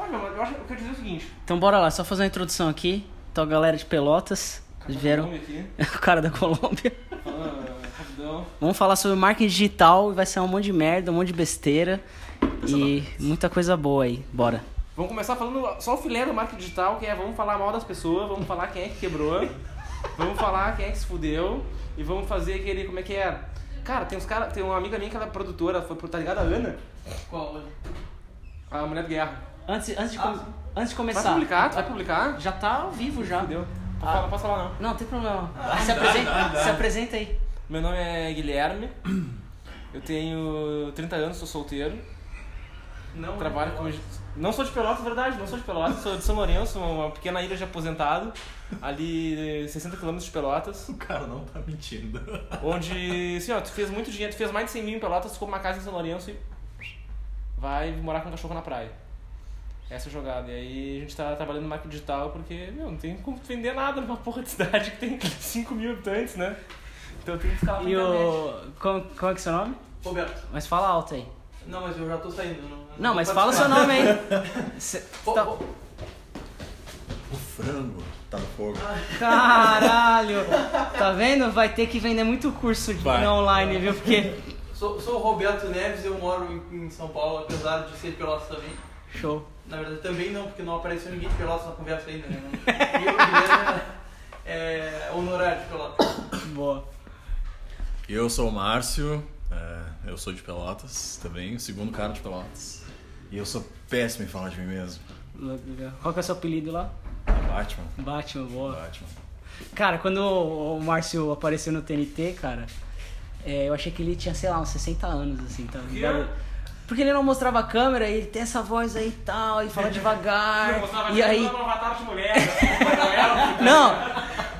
Ah, meu, mas eu acho que eu quero dizer o seguinte. Então bora lá, só fazer uma introdução aqui. Então a galera de Pelotas, vieram. O cara da Colômbia. rapidão. Vamos falar sobre marketing digital e vai ser um monte de merda, um monte de besteira. E muita coisa boa aí. Bora. Vamos começar falando só o filé do marketing digital, que é vamos falar mal das pessoas, vamos falar quem é que quebrou, vamos falar quem é que se fudeu e vamos fazer aquele, como é que é? Cara, tem uns cara, tem uma amiga minha que ela é produtora, foi tá ligado a Ana, Qual? a mulher do guerra. Antes, antes, de, Ah, com- antes de Vai começar. publicar? Tu vai publicar? Já tá ao vivo já. Não Ah. posso falar não. Não, não tem problema. se, apresenta, se apresenta aí. Meu nome é Guilherme, eu tenho 30 anos, sou solteiro, Não. trabalho com... Não sou de Pelotas, verdade, não sou de Pelotas, sou de São Lourenço, uma pequena ilha de aposentado, ali 60 km de Pelotas. O cara não tá mentindo. Onde, assim, ó, tu fez muito dinheiro, tu fez mais de 100 mil em Pelotas, tu ficou uma casa em São Lourenço e vai morar com um cachorro na praia. Essa jogada. E aí a gente tá trabalhando no marketing digital porque, meu, não tem como vender nada numa porra de cidade que tem 5 mil habitantes, né? Então tem que pra E o. Como, como é que é seu nome? Roberto. Mas fala alto aí. Não, mas eu já tô saindo. Não, Não, mas fala seu participar. nome aí. Cê- Ô, tá- ô, O frango tá no fogo. Caralho! Tá vendo? Vai ter que vender muito curso de Vai. online, viu? Porque. Sou, sou o Roberto Neves, eu moro em, em São Paulo, apesar de ser de Pelotas também. Show. Na verdade também não, porque não apareceu ninguém de Pelotas na conversa ainda, né? E eu, Guilherme, é honorário de Pelotas. Boa. Eu sou o Márcio, é, eu sou de Pelotas também, o segundo cara de Pelotas. E eu sou péssimo em falar de mim mesmo. Qual que é o seu apelido lá? Batman. Batman, boa. Batman. Cara, quando o Márcio apareceu no TNT, cara, é, eu achei que ele tinha, sei lá, uns 60 anos, assim, tá ligado? Porque ele não mostrava a câmera e ele tem essa voz aí e tal, e fala devagar. e aí. avatar de mulher, Não!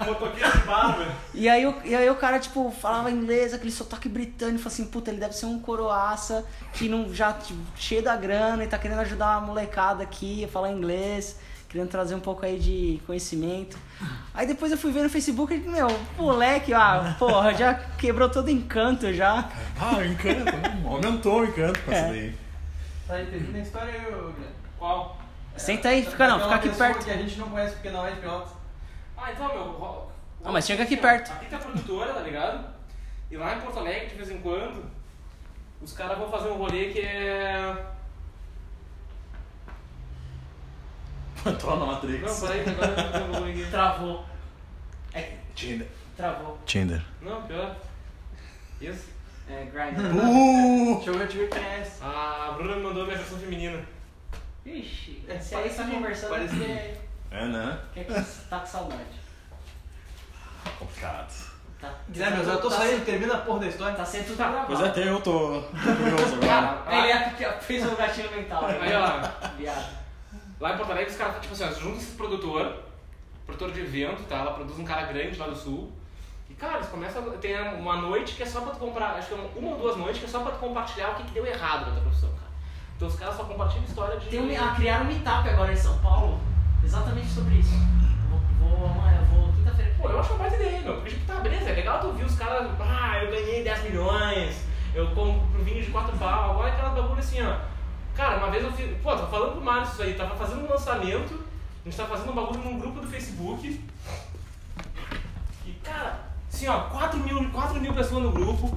motoqueiro de barba. E aí, o- e aí o cara, tipo, falava inglês, aquele sotaque britânico, falou assim, puta, ele deve ser um coroaça que não, já tipo, cheio da grana e tá querendo ajudar a molecada aqui a falar inglês, querendo trazer um pouco aí de conhecimento. Aí depois eu fui ver no Facebook e, meu, moleque, ah, porra, já quebrou todo encanto já. Ah, encanto, né? aumentou o encanto com essa É. daí. Tá aí, termina a história aí, ô, Guilherme. Qual? Senta aí, fica não, fica aqui perto. que a gente não conhece porque não é de Pelotas. Ah, então, meu. Ah, mas chega aqui perto. Aqui tá a produtora, tá ligado? E lá em Porto Alegre, de vez em quando, os caras vão fazer um rolê que é. Entrou na Não, Matrix. peraí, que agora eu não vou aqui. Travou. Tinder. Travou. Tinder. Não, pior. Isso. É, grind. Uh! Deixa eu ver, deixa eu ver quem é esse. A Bruna me mandou minha versão feminina. Ixi, É, esse aí tá conversando. Parece que é. É, né? Quer que tá com saudade. Complicado. Tá. Guilherme, eu já tô tá saindo, termina a porra da história. Tá sendo tudo gravado. Pois é, até eu tô, tô curioso agora. Cara, Ele é fez um gatinho mental. Aí, ó. Viado. Lá em Porto Alegre, os caras, tipo assim, ó, juntam esse produtor, produtor de evento, tá? Ela produz um cara grande lá do sul. E, cara, eles começam. Tem uma noite que é só pra tu comprar. Acho que é uma ou duas noites que é só pra tu compartilhar o que, que deu errado na tua profissão, cara. Então os caras só compartilham história de. Tem um, ah, criaram um meetup agora em São Paulo, exatamente sobre isso. Vou, vou amanhã, vou quinta-feira. Pô, eu acho uma baita ideia, meu. Porque, tipo, tá, beleza, é legal tu ouvir os caras, ah, eu ganhei 10 milhões, eu compro vinho de 4 pau, agora é aquelas bagulho assim, ó. Cara, uma vez eu fiz, pô, tava falando pro Márcio isso aí, tava fazendo um lançamento, a gente tava fazendo um bagulho num grupo do Facebook, e, cara, assim, ó, 4 mil, 4 mil pessoas no grupo,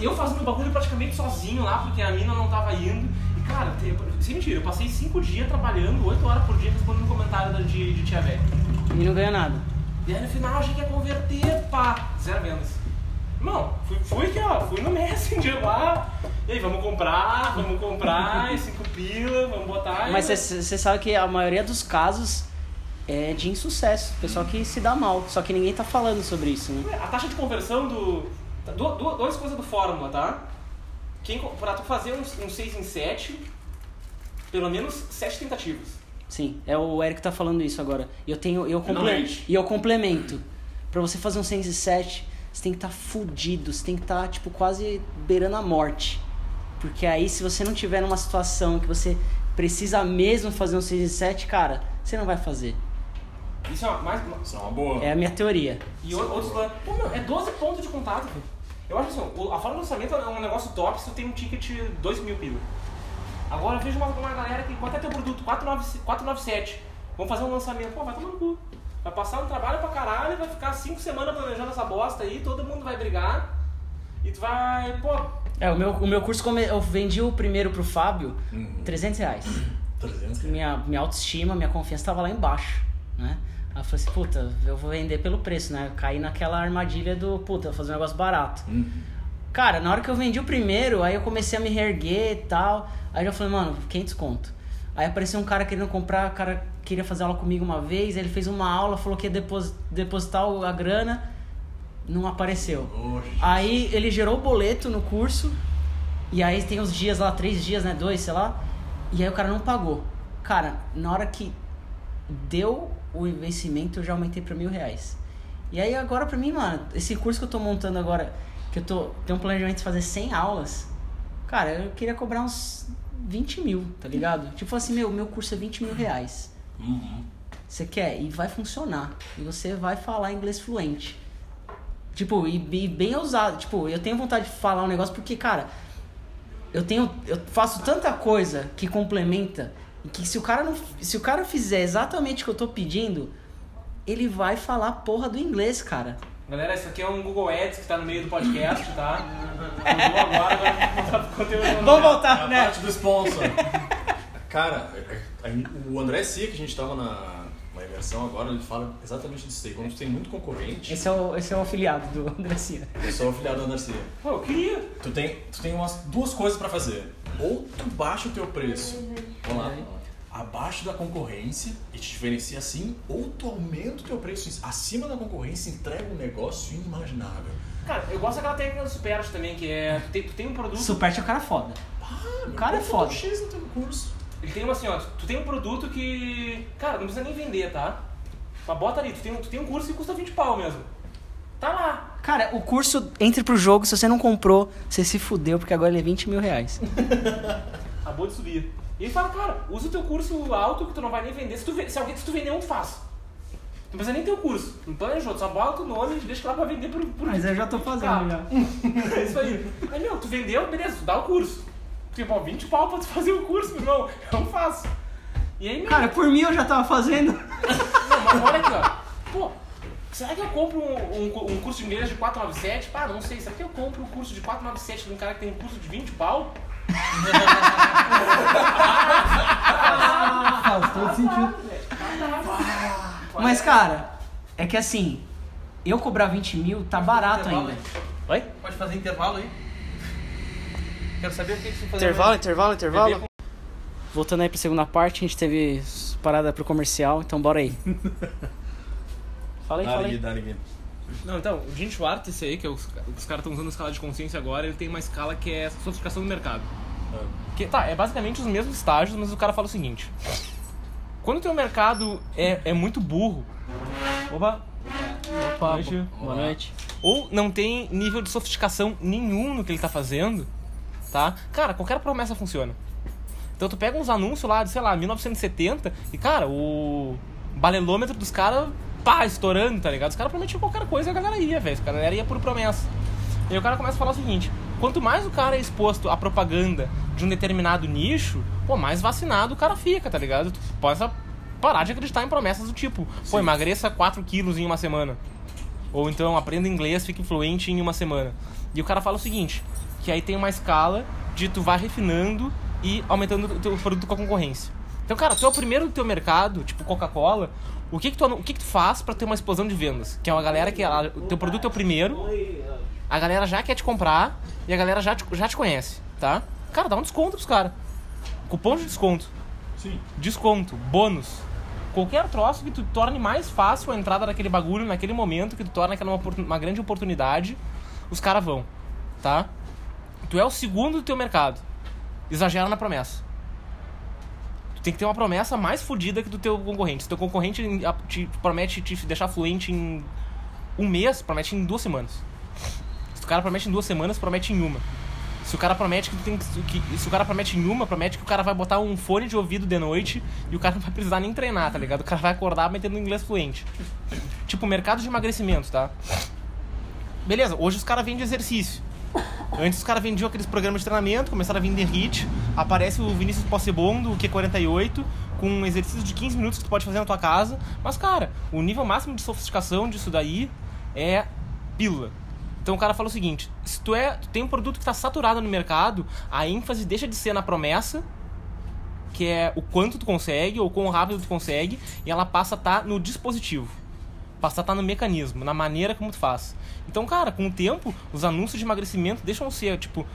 eu fazendo o bagulho praticamente sozinho lá, porque a mina não tava indo, e, cara, sem mentira, eu passei 5 dias trabalhando, 8 horas por dia respondendo comentário de, de tia velha. E não ganha nada. E aí no final achei que ia converter, pá, zero vendas. Irmão, fui, fui aqui, ó, fui no Messenger lá, e aí, vamos comprar, vamos comprar, e cinco pila, vamos botar. Mas você sabe que a maioria dos casos é de insucesso, pessoal que se dá mal. Só que ninguém tá falando sobre isso, né? A taxa de conversão do. du- du- Duas coisas do Fórmula, tá? Quem, pra tu fazer um 6 em 7, pelo menos 7 tentativas. Sim, é o Eric que tá falando isso agora. E eu tenho. Eu comple... Finalmente. E eu complemento. Pra você fazer um Sense 7, você tem que estar tá fudido, você tem que estar, tipo, quase beirando a morte. Porque aí, se você não tiver numa situação que você precisa mesmo fazer um 6 e 7, cara, você não vai fazer. Isso é uma, mais, Isso é uma boa. É a minha teoria. E o- outros planos. Pô, meu, é 12 pontos de contato, velho. Eu acho assim, a forma de lançamento é um negócio top se tu tem um ticket 2 mil pila. Agora eu vejo uma, uma galera que, é teu produto? 497, 497. Vamos fazer um lançamento. Pô, vai tomar no cu. Vai passar um trabalho pra caralho, vai ficar 5 semanas planejando essa bosta aí, todo mundo vai brigar. E tu vai, pô, É, o meu, o meu curso, come- eu vendi o primeiro pro Fábio, Uhum. 300 reais. 300 Minha, minha autoestima, minha confiança tava lá embaixo, né? Aí eu falei assim, puta, eu vou vender pelo preço, né? Eu caí naquela armadilha do, puta, vou fazer um negócio barato. Uhum. Cara, na hora que eu vendi o primeiro, aí eu comecei a me reerguer e tal. Aí eu falei, mano, 500 conto. Aí apareceu um cara querendo comprar, o cara queria fazer aula comigo uma vez, ele fez uma aula, falou que ia depos- depositar a grana, não apareceu. Oxe. Aí ele gerou o boleto no curso, e aí tem os dias lá, três dias, né? Dois, sei lá. E aí o cara não pagou. Cara, na hora que deu o vencimento, eu já aumentei pra mil reais. E aí agora pra mim, mano, esse curso que eu tô montando agora, que eu tô, tenho um planejamento de fazer 100 aulas, cara, eu queria cobrar uns 20 mil, tá ligado? Tipo assim, meu, meu curso é 20 mil reais. Uhum. Você quer? E vai funcionar. E você vai falar inglês fluente. Tipo, e, e bem ousado. Tipo, eu tenho vontade de falar um negócio porque, cara, eu tenho. Eu faço tanta coisa que complementa. Que se o cara não. Se o cara fizer exatamente o que eu tô pedindo, ele vai falar porra do inglês, cara. Galera, isso aqui é um Google Ads que tá no meio do podcast, tá? Mudou agora, agora vou mostrar pro conteúdo. Vamos A voltar, né? parte do sponsor. Cara, a- a- o André Cia, que a gente tava na, na imersão agora, ele fala exatamente disso aí. Quando tu tem muito concorrente, Esse é o, esse é o afiliado do Andressia. eu sou afiliado do André Cia. Pô, eu queria. Tu tem, tu tem umas duas coisas pra fazer. Ou tu baixa o teu preço, vamos lá, abaixo da concorrência e te diferencia assim, ou tu aumenta o teu preço acima da concorrência e entrega um negócio inimaginável. Cara, eu gosto daquela técnica do Superat também, que é. Tu tem, tu tem um produto. Superte é o cara foda. Ah, O cara é foda. um X no teu curso. Ele tem uma assim, ó, tu tem um produto que. Cara, não precisa nem vender, tá? Mas bota ali, tu tem, um- tu tem um curso que custa 20 pau mesmo. Tá lá. Cara, o curso entre pro jogo, se você não comprou, você se fudeu, porque agora ele é 20 mil reais. Acabou de subir. E ele fala, cara, usa o teu curso alto que tu não vai nem vender. Se tu, se alguém, se tu vender um, tu faz. Não precisa nem ter o curso. Não planeja outro, só bota o nome e deixa lá pra vender por, por Mas eu já tô fazendo já. É isso aí. Aí, meu, tu vendeu, beleza, tu dá o curso. Tipo, ó, 20 pau pra tu fazer o curso, meu irmão. Eu faço. E aí, meu, Cara, por mim eu já tava fazendo. não, mas olha aqui, ó. Pô, será que eu compro um, um, um curso de inglês de 497? Pá, não sei. Será que eu compro um curso de 497 de um cara que tem um curso de 20 pau? Faz todo sentido. Mas, cara, é que assim, eu cobrar 20 mil tá barato ainda. Oi? Pode fazer intervalo aí? Quero saber o que você fazer. Intervalo, intervalo, intervalo. Voltando aí pra segunda parte, a gente teve parada pro comercial, então bora aí. Fala aí, fala aí. Não, então, o Gene Schwartz, esse aí, que é os, os caras estão usando a escala de consciência agora, ele tem uma escala que é sofisticação do mercado. Que, tá, é basicamente os mesmos estágios, mas o cara fala o seguinte. Quando o teu mercado é, é muito burro, opa, Opa, Noite. boa noite. ou não tem nível de sofisticação nenhum no que ele tá fazendo, tá? Cara, qualquer promessa funciona. Então tu pega uns anúncios lá de, sei lá, 1970 e, cara, o balelômetro dos caras, pá, estourando, tá ligado? Os caras prometiam qualquer coisa e a galera ia, velho. A galera ia por promessa. E aí o cara começa a falar o seguinte: quanto mais o cara é exposto à propaganda de um determinado nicho, pô, mais vacinado o cara fica, tá ligado? Tu pode parar de acreditar em promessas do tipo, pô, emagreça 4 quilos em uma semana. Ou então aprenda inglês, fique fluente em uma semana. E o cara fala o seguinte, que aí tem uma escala de tu vai refinando e aumentando o teu produto com a concorrência. Então, cara, tu é o primeiro do teu mercado, tipo Coca-Cola, o que que tu, o que que tu faz pra ter uma explosão de vendas? Que é uma galera que, ela, o teu produto é o primeiro, a galera já quer te comprar e a galera já te, já te conhece, tá? Cara, dá um desconto pros caras. Cupom de desconto. Sim. Desconto, bônus. Qualquer troço que tu torne mais fácil a entrada daquele bagulho naquele momento, que tu torna aquela uma, uma grande oportunidade, os caras vão, tá? Tu é o segundo do teu mercado. Exagera na promessa. Tem que ter uma promessa mais fodida que do teu concorrente. Se teu concorrente te promete te deixar fluente em um mês, promete em duas semanas. Se o cara promete em duas semanas, promete em uma. Se o cara promete que tem que- Se o cara promete em uma, promete que o cara vai botar um fone de ouvido de noite e o cara não vai precisar nem treinar, tá ligado? O cara vai acordar metendo inglês fluente. Tipo, mercado de emagrecimento, tá? Beleza, hoje os caras vendem exercício. Antes os caras vendiam aqueles programas de treinamento, começaram a vender hit, aparece o Vinícius Possebon do Q48, com um exercício de 15 minutos que tu pode fazer na tua casa. Mas, cara, o nível máximo de sofisticação disso daí é pílula. Então o cara fala o seguinte: se tu, é, tu tem um produto que está saturado no mercado, a ênfase deixa de ser na promessa, que é o quanto tu consegue ou quão rápido tu consegue, e ela passa a estar no dispositivo. Passa a estar no mecanismo, na maneira como tu faz. Então, cara, com o tempo, os anúncios de emagrecimento deixam de ser, tipo,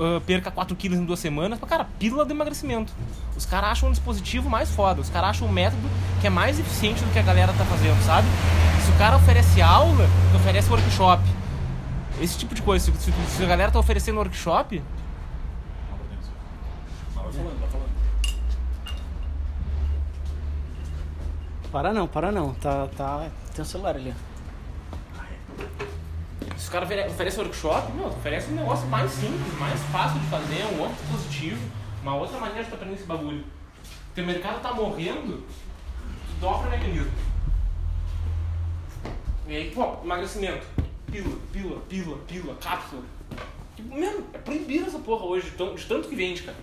ah, perca 4 quilos em duas semanas, mas, cara, pílula de emagrecimento. Os caras acham um dispositivo mais foda, os caras acham um método que é mais eficiente do que a galera tá fazendo, sabe? Se o cara oferece aula, oferece workshop. Esse tipo de coisa, se, se- se a galera tá oferecendo workshop, Mas vai falando, vai falando. Para não, para não. Tá, tá. Tem um celular ali. Se o cara ofere- oferece workshop, meu, oferece um negócio mais simples, mais fácil de fazer, um outro dispositivo, uma outra maneira de tu aprender esse bagulho. O mercado tá morrendo, tu dobra o mecanismo. E aí, pô, emagrecimento. Pílula, pílula, pílula, pílula, cápsula. Tipo, mesmo, é proibido essa porra hoje, de tanto que vende, cara.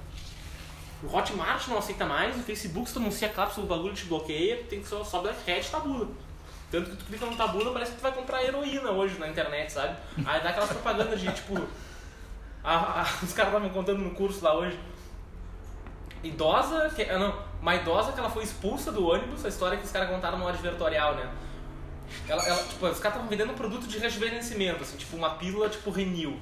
O Hotmart não aceita mais, o Facebook se tu anuncia a cápsula, o bagulho te bloqueia, tem que só, black hat tabula. Tanto que tu clica no tabula, parece que tu vai comprar heroína hoje na internet, sabe? Aí dá aquelas propagandas de tipo. a- a- os caras estavam contando no curso lá hoje. Idosa, que, ah, não, uma idosa que ela foi expulsa do ônibus, a história que os caras contaram no advertorial, né? Ela, ela, tipo, os caras estavam vendendo um produto de rejuvenescimento, assim, tipo uma pílula tipo Renil,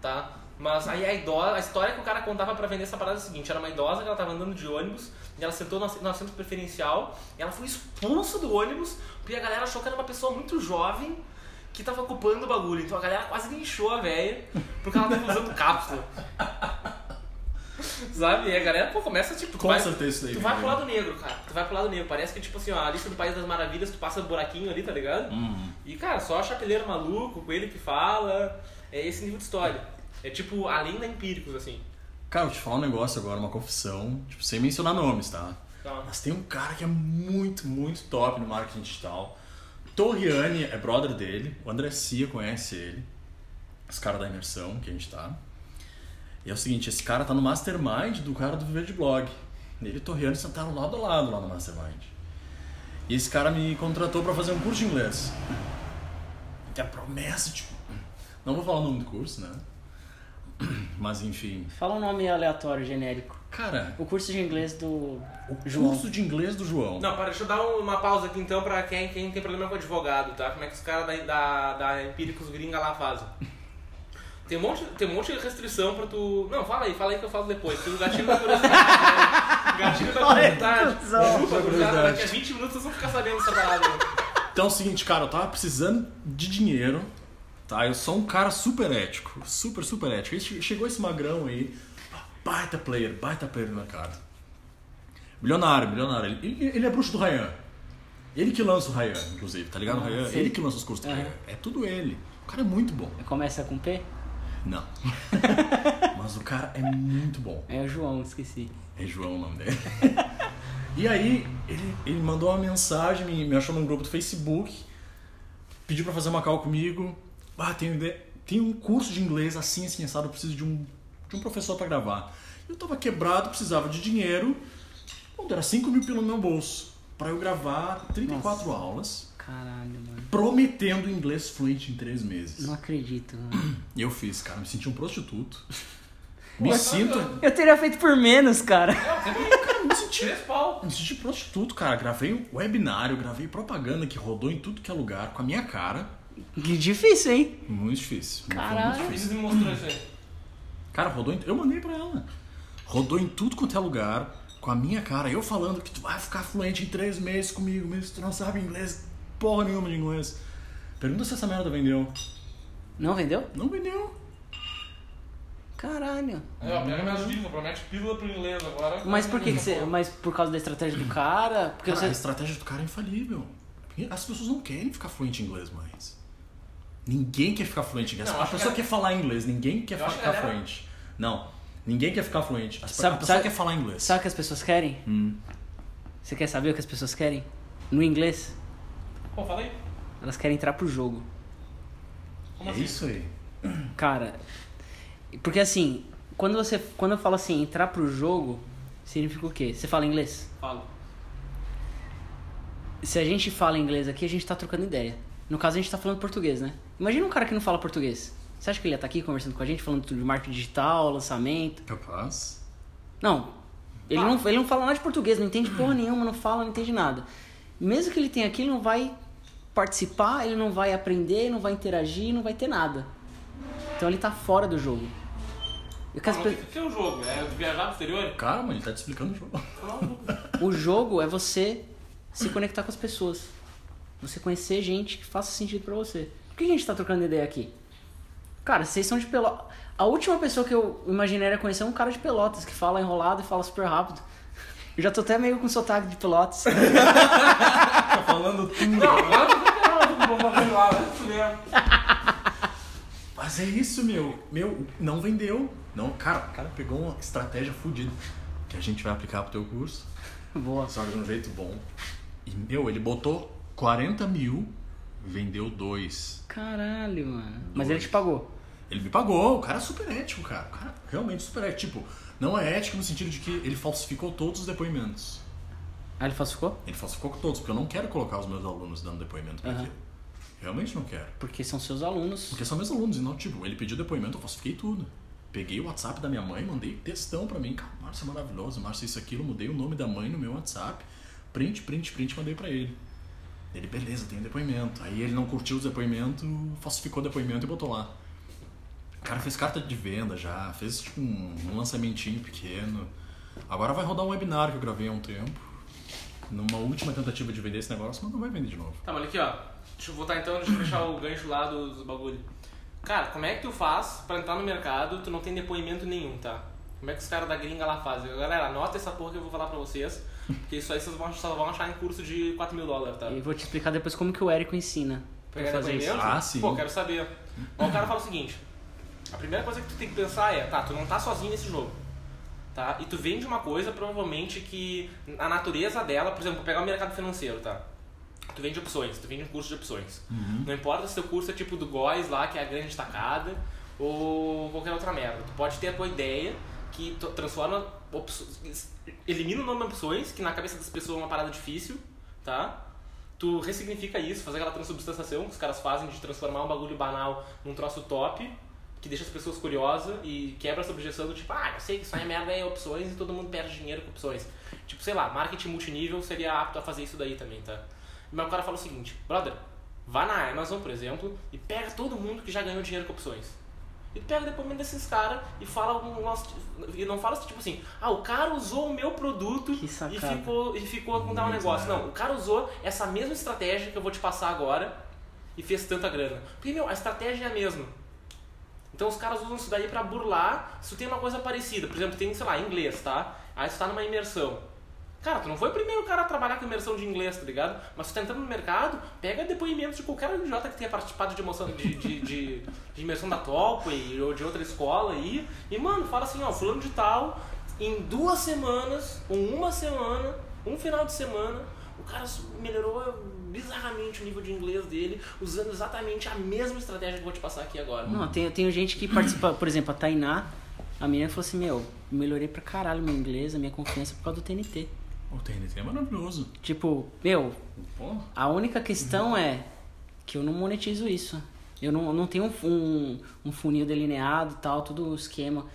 tá? Mas aí a idosa, a história que o cara contava pra vender essa parada é a seguinte, era uma idosa que ela tava andando de ônibus, e ela sentou no ass- no assento preferencial, e ela foi expulsa do ônibus, porque a galera achou que era uma pessoa muito jovem que tava ocupando o bagulho. Então a galera quase linchou a velha, porque ela tava usando cápsula. Sabe? E a galera, pô, começa tipo. Com vai- certeza isso daí Tu vai pro lado negro, cara. Tu vai pro lado negro. Parece que, tipo assim, ó, a lista do País das Maravilhas, tu passa buraquinho ali, tá ligado? Hum. E, cara, só chapeleiro maluco, com ele que fala. É esse nível de história. É tipo, além da empíricos, assim. Cara, eu vou te falar um negócio agora, uma confissão, tipo, sem mencionar nomes, tá? Tá. Mas tem um cara que é muito, muito top no marketing digital. Torriani é brother dele, o André Cia conhece ele, os caras da imersão que a gente tá. E é o seguinte, esse cara tá no mastermind do cara do Viver de Blog. Ele e o Torriani sentaram lado a lado lá no mastermind. E esse cara me contratou pra fazer um curso de inglês. Que a promessa, tipo... Não vou falar o nome do curso, né? Mas enfim... Fala um nome aleatório, genérico. Cara, O curso de inglês do o João. curso de inglês do João. Não, para, deixa eu dar uma pausa aqui então pra quem, quem tem problema com advogado, tá? Como é que os caras da, da, da Empíricos Gringa lá fazem. Tem um, monte, tem um monte de restrição pra tu. Não, fala aí, fala aí que eu falo depois. Tem o gatilho da curiosidade. né? Gatilho da curiosidade. cara, curiosidade. daqui a 20 minutos vocês vão ficar sabendo essa parada. Então é o seguinte, cara, eu tava precisando de dinheiro, tá? Eu sou um cara super ético, super, super ético. Chegou esse magrão aí, baita player, baita player no mercado. Milionário, milionário. Ele, ele, é bruxo do Ryan. Ele que lança o Ryan, inclusive, tá ligado? o Ryan? Ele que lança os cursos do. Ryan. É tudo ele. O cara é muito bom. Começa com P? Não. Mas o cara é muito bom. É o João, esqueci. É João o nome dele. e aí, ele, ele mandou uma mensagem, me, me achou num grupo do Facebook, pediu pra fazer uma call comigo. Ah, tem, tem um curso de inglês assim, assim, assado, eu preciso de um, de um professor pra gravar. Eu tava quebrado, precisava de dinheiro. Bom, era 5 mil pelo meu bolso. Pra eu gravar 34 aulas, Caralho, mano. prometendo inglês fluente em 3 meses. Não acredito, mano. E eu fiz, cara, me senti um prostituto. Me sinto. Eu teria feito por menos, cara. Cara, me senti Três. Eu me senti prostituto, cara. Gravei um webinário, gravei propaganda que rodou em tudo que é lugar com a minha cara. Que difícil, hein? Muito difícil. Caralho. Muito Você difícil. me mostrou isso aí. Cara, rodou em... Eu mandei pra ela. Rodou em tudo quanto é lugar com a minha cara. Eu falando que tu vai ficar fluente em três meses comigo, mesmo se tu não sabe inglês, porra nenhuma de inglês. Pergunta se essa merda vendeu. Não vendeu? Não vendeu. Caralho. Aí, ó, pega minhas dicas, promete pílula pro inglês agora. Mas por que, que você. Mas por causa da estratégia do cara? Porque Cara, a você. estratégia do cara é infalível. As pessoas não querem ficar fluente em inglês mais. Ninguém quer ficar fluente em inglês. Não, a pessoa que- quer falar inglês, ninguém quer Eu ficar fluente. Não, ninguém quer ficar fluente. As- Sabe- a pessoa sabe- quer falar inglês. Sabe o que as pessoas querem? Hum. Você quer saber o que as pessoas querem? No inglês, Pô, fala aí. elas querem entrar pro jogo. Como é assim? isso aí. Cara, Porque assim, quando você. Quando eu falo assim, entrar pro jogo, significa o quê? Você fala inglês? Falo. Se a gente fala inglês aqui, a gente tá trocando ideia. No caso, a gente tá falando português, né? Imagina um cara que não fala português. Você acha que ele ia estar aqui conversando com a gente, falando tudo de marketing digital, lançamento? Capaz. Não. Ele, não. ele não fala nada de português, não entende porra nenhuma, não fala, não entende nada. Mesmo que ele tenha aqui, ele não vai participar, ele não vai aprender, não vai interagir, não vai ter nada. Então ele tá fora do jogo. E que as Ah, O que é o jogo? É viajar pro exterior? Calma, ele tá te explicando o jogo. O jogo é você se conectar com as pessoas. Você conhecer gente que faça sentido pra você. Por que a gente tá trocando ideia aqui? Cara, vocês são de Pelotas. A última pessoa que eu imaginaria conhecer é um cara de Pelotas, que fala enrolado e fala super rápido. Eu já tô até meio com sotaque de Pelotas. Tá falando tudo. Não, agora eu tô um é mesmo. Mas é isso, meu. Meu, não vendeu. Não, cara, o cara pegou uma estratégia fodida que a gente vai aplicar pro teu curso. Boa. Só de um jeito bom. E, meu, ele botou 40 mil, vendeu dois. Caralho, mano. Mas Dois. ele te pagou. Ele me pagou, o cara é super ético, cara. O cara realmente super ético. Tipo, não é ético no sentido de que ele falsificou todos os depoimentos. Ah, ele falsificou? Ele falsificou todos, porque eu não quero colocar os meus alunos dando depoimento pra aquilo. Realmente não quero. Porque são seus alunos. Porque são meus alunos, e não, tipo, ele pediu depoimento, eu falsifiquei tudo. Peguei o WhatsApp da minha mãe, mandei textão pra mim. Cara, Márcio é maravilhoso, Márcio isso, aquilo. Mudei o nome da mãe no meu WhatsApp. Print, print, print, mandei pra ele. Ele, beleza, tem um depoimento. Aí ele não curtiu o depoimento, falsificou o depoimento e botou lá. O cara fez carta de venda já, fez tipo um, um lançamentinho pequeno. Agora vai rodar um webinar que eu gravei há um tempo. Numa última tentativa de vender esse negócio, mas não vai vender de novo. Tá, mas aqui, ó. Deixa eu voltar então, deixa eu fechar o gancho lá dos do bagulho. Cara, como é que tu faz pra entrar no mercado tu não tem depoimento nenhum, tá? Como é que os caras da gringa lá fazem? Galera, anota essa porra que eu vou falar pra vocês, porque isso aí vocês vão, só vão achar em curso de 4 mil dólares, tá? E vou te explicar depois como que o Érico ensina pra Pegar fazer isso. Ah, sim. Pô, quero saber. Ó, o cara fala o seguinte: a primeira coisa que tu tem que pensar é, tá, tu não tá sozinho nesse jogo. Tá? E tu vende uma coisa, provavelmente, que a natureza dela, por exemplo, vou pegar o mercado financeiro, tá? Tu vende opções, tu vende um curso de opções. Não importa se teu curso é tipo do Góis lá, que é a grande estacada, ou qualquer outra merda. Tu pode ter a tua ideia que transforma elimina o nome opções, que na cabeça das pessoas é uma parada difícil, tá? Tu ressignifica isso, fazer aquela transubstanciação que os caras fazem de transformar um bagulho banal num troço top, que deixa as pessoas curiosas e quebra essa objeção do tipo, ah, eu sei que isso aí é merda, é opções e todo mundo perde dinheiro com opções. Tipo, sei lá, marketing multinível seria apto a fazer isso daí também, tá? Mas o cara fala o seguinte, brother, vá na Amazon, por exemplo, e pega todo mundo que já ganhou dinheiro com opções. E pega o depoimento desses caras e fala um, nossa, e não fala tipo assim, ah, o cara usou o meu produto e ficou, e ficou com Muito, negócio. Não, o cara usou essa mesma estratégia que eu vou te passar agora e fez tanta grana. Porque, meu, a estratégia é a mesma. Então os caras usam isso daí pra burlar se tu tem uma coisa parecida. Por exemplo, tem, sei lá, inglês, tá? Aí tu tá numa imersão. Cara, tu não foi o primeiro cara a trabalhar com imersão de inglês, tá ligado? Mas tu tá entrando no mercado, pega depoimentos de qualquer idiota que tenha participado de, emoção, de, de, de, de imersão da Topway ou de outra escola aí. E, mano, fala assim, ó, fulano de tal, em duas semanas, ou uma semana, um final de semana, o cara melhorou bizarramente o nível de inglês dele, usando exatamente a mesma estratégia que eu vou te passar aqui agora. Não, tem, tenho gente que participa, por exemplo, a Tainá, a menina falou assim, meu, melhorei pra caralho meu inglês, a minha confiança por causa do TNT. O TNT é maravilhoso. Tipo, meu, Pô, a única questão é que eu não monetizo isso. Eu não, não tenho um, um, um funil delineado tal, tudo um esquema.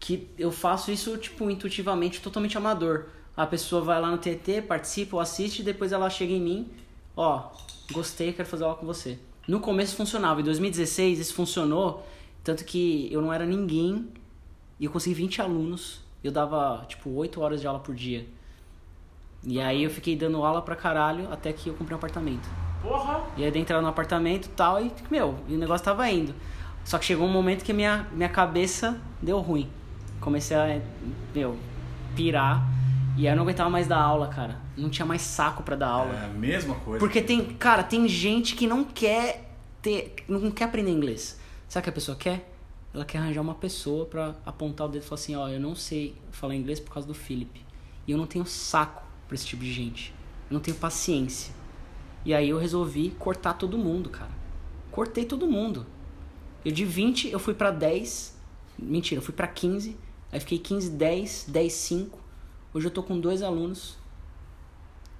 Que eu faço isso, tipo, intuitivamente, totalmente amador. A pessoa vai lá no TT, participa ou assiste, e depois ela chega em mim, ó, gostei, quero fazer aula com você. No começo funcionava, em 2016 isso funcionou, tanto que eu não era ninguém e eu consegui 20 alunos. Eu dava, tipo, 8 horas de aula por dia. E aí eu fiquei dando aula pra caralho até que eu comprei um apartamento. Porra! E aí eu entrar no apartamento e tal, e, meu, e o negócio tava indo. Só que chegou um momento que minha, minha cabeça deu ruim. Comecei a, meu, pirar. E aí eu não aguentava mais dar aula, cara. Não tinha mais saco pra dar aula. é a mesma coisa. Porque tem, cara, tem gente que não quer ter, não quer aprender inglês. Sabe o que a pessoa quer? Ela quer arranjar uma pessoa pra apontar o dedo e falar assim, ó, eu não sei falar inglês por causa do Felipe. E eu não tenho saco pra esse tipo de gente. Eu não tenho paciência. E aí eu resolvi cortar todo mundo, cara. Cortei todo mundo. Eu de 20 eu fui pra 10 Mentira, eu fui pra 15, aí fiquei 15, 10, 10, 5. Hoje eu tô com dois alunos.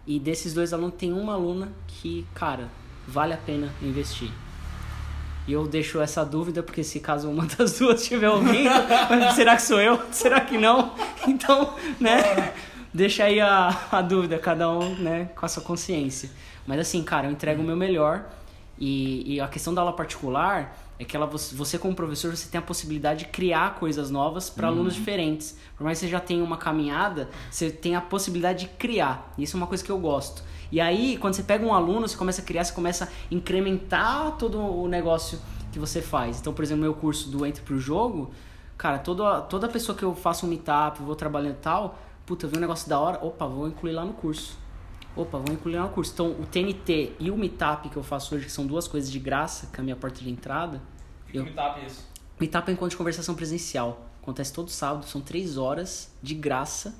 E desses dois alunos tem uma aluna que, cara, vale a pena investir. E eu deixo essa dúvida, porque se caso uma das duas estiver ouvindo, será que sou eu? Será que não? Então, né? Deixa aí a, a dúvida, cada um, né, com a sua consciência. Mas assim, cara, eu entrego o meu melhor. E, e a questão da aula particular é que ela, você, como professor, você tem a possibilidade de criar coisas novas para Uhum. alunos diferentes. Por mais que você já tenha uma caminhada, você tem a possibilidade de criar. Isso é uma coisa que eu gosto. E aí, quando você pega um aluno, você começa a criar, você começa a incrementar todo o negócio que você faz. Então, por exemplo, meu curso do Entre pro Jogo, cara, toda, toda pessoa que eu faço um meetup, vou trabalhando e tal, puta, eu vi um negócio da hora, opa, vou incluir lá no curso. Opa, vou incluir lá no curso. Então, o TNT e o meetup que eu faço hoje, que são duas coisas de graça, que é a minha porta de entrada, Que Eu- meetup é isso? Meetup é encontro de conversação presencial. Acontece todo sábado, são três horas de graça.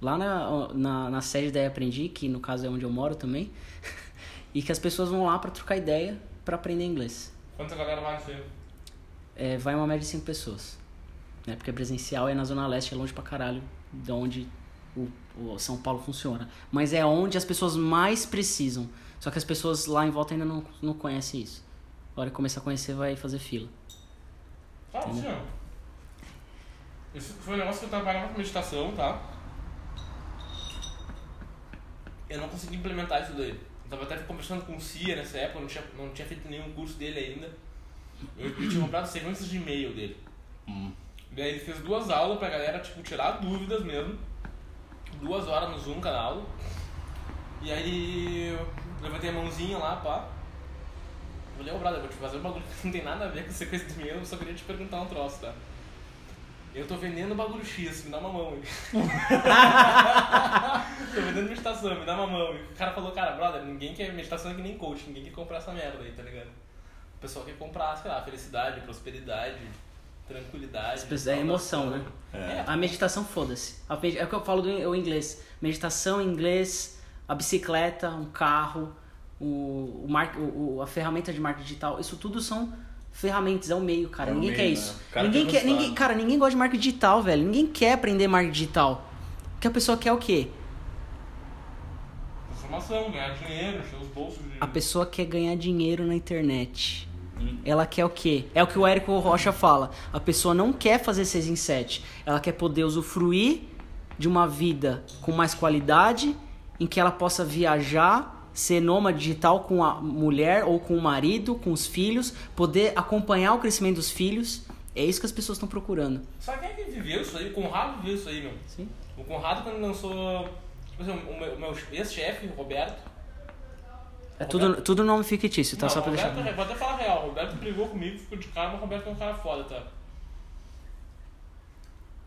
Lá na, na, na sede da Aprendi, que no caso é onde eu moro também. e que as pessoas vão lá pra trocar ideia, pra aprender inglês. Quanta galera vai aí? É, vai uma média de cinco pessoas. Né? Porque é presencial, é na Zona Leste, é longe pra caralho de onde o, o São Paulo funciona. Mas é onde as pessoas mais precisam. Só que as pessoas lá em volta ainda não, não conhecem isso. A hora que começar a conhecer, vai fazer fila. Assim, ó. Isso foi um negócio que eu trabalhava com meditação, tá? Eu não consegui implementar isso daí. Eu tava até conversando com o Cia nessa época, eu não tinha, não tinha feito nenhum curso dele ainda. Eu, eu tinha comprado sequências de e-mail dele. Hum. Daí ele fez duas aulas pra galera, tipo, tirar dúvidas mesmo. Duas horas no Zoom cada aula. E aí eu levantei a mãozinha lá, pá. Eu falei, ô brother, eu vou te fazer um bagulho que não tem nada a ver com sequência de eu só queria te perguntar um troço, tá? Eu tô vendendo bagulho X, me dá uma mão aí. tô vendendo meditação, me dá uma mão. E o cara falou, cara, brother, ninguém quer meditação é que nem coach, ninguém quer comprar essa merda aí, tá ligado? O pessoal quer comprar, sei lá, felicidade, prosperidade, tranquilidade. As pessoas- é emoção, né? É, A meditação, foda-se. É o que eu falo do o inglês. Meditação em inglês, a bicicleta, um carro, o, o, mar, o, a ferramenta de marketing digital. Isso tudo são ferramentas, é o meio, cara. É ninguém meio, quer né? isso. Cara Ninguém quer ninguém, cara, ninguém gosta de marketing digital, velho. Ninguém quer aprender marketing digital. O que a pessoa quer é o quê? transformação, ganhar dinheiro, encher os bolsos de. A pessoa quer ganhar dinheiro na internet. Hum. Ela quer o quê? É o que o Érico Rocha fala. A pessoa não quer fazer 6 em 7. Ela quer poder usufruir de uma vida com mais qualidade, em que ela possa viajar, ser nômade digital com a mulher ou com o marido, com os filhos, poder acompanhar o crescimento dos filhos. É isso que as pessoas estão procurando. Sabe quem é que viveu isso aí? O Conrado viveu isso aí, meu. Sim. O Conrado, quando lançou. Tipo assim, o meu, o meu ex-chefe, Roberto. É tudo, tudo nome fictício, tá? Não, Só pra Roberto, deixar. Vou até falar real, o Roberto brigou comigo, ficou de cara, mas o Roberto é um cara foda, tá?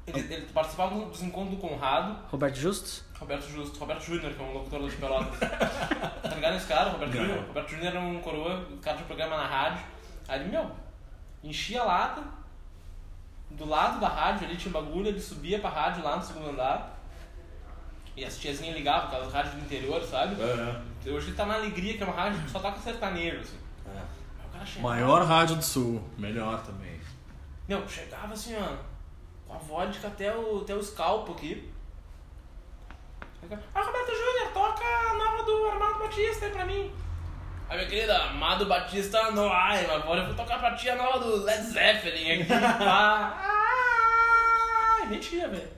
Ele, ele participava dos encontros do Conrado, Roberto Justus? Roberto Justo, Roberto Júnior, que é um locutor de Pelotas. tá ligado esse cara, Roberto. Júnior? Roberto Júnior era um coroa, cara de programa na rádio. Aí ele, meu, enchia a lata, do lado da rádio ali tinha um bagulho, ele subia pra rádio lá no segundo andar. E as tiazinhas ligavam, aquelas rádios do interior, sabe? É. Hoje ele tá na alegria, que é uma rádio que só tá com sertanejo, assim. Aí o cara chegava. Maior rádio do sul. Melhor também. Não, chegava assim, ó, com a vodka até o, até o scalpo aqui. Ah, Roberto Júnior, toca a nova do Armando Batista aí pra mim. Aí, minha querida, Amado Batista no ai, mas agora eu vou tocar pra ti a nova do Led Zeppelin aqui. Ai, metia, velho.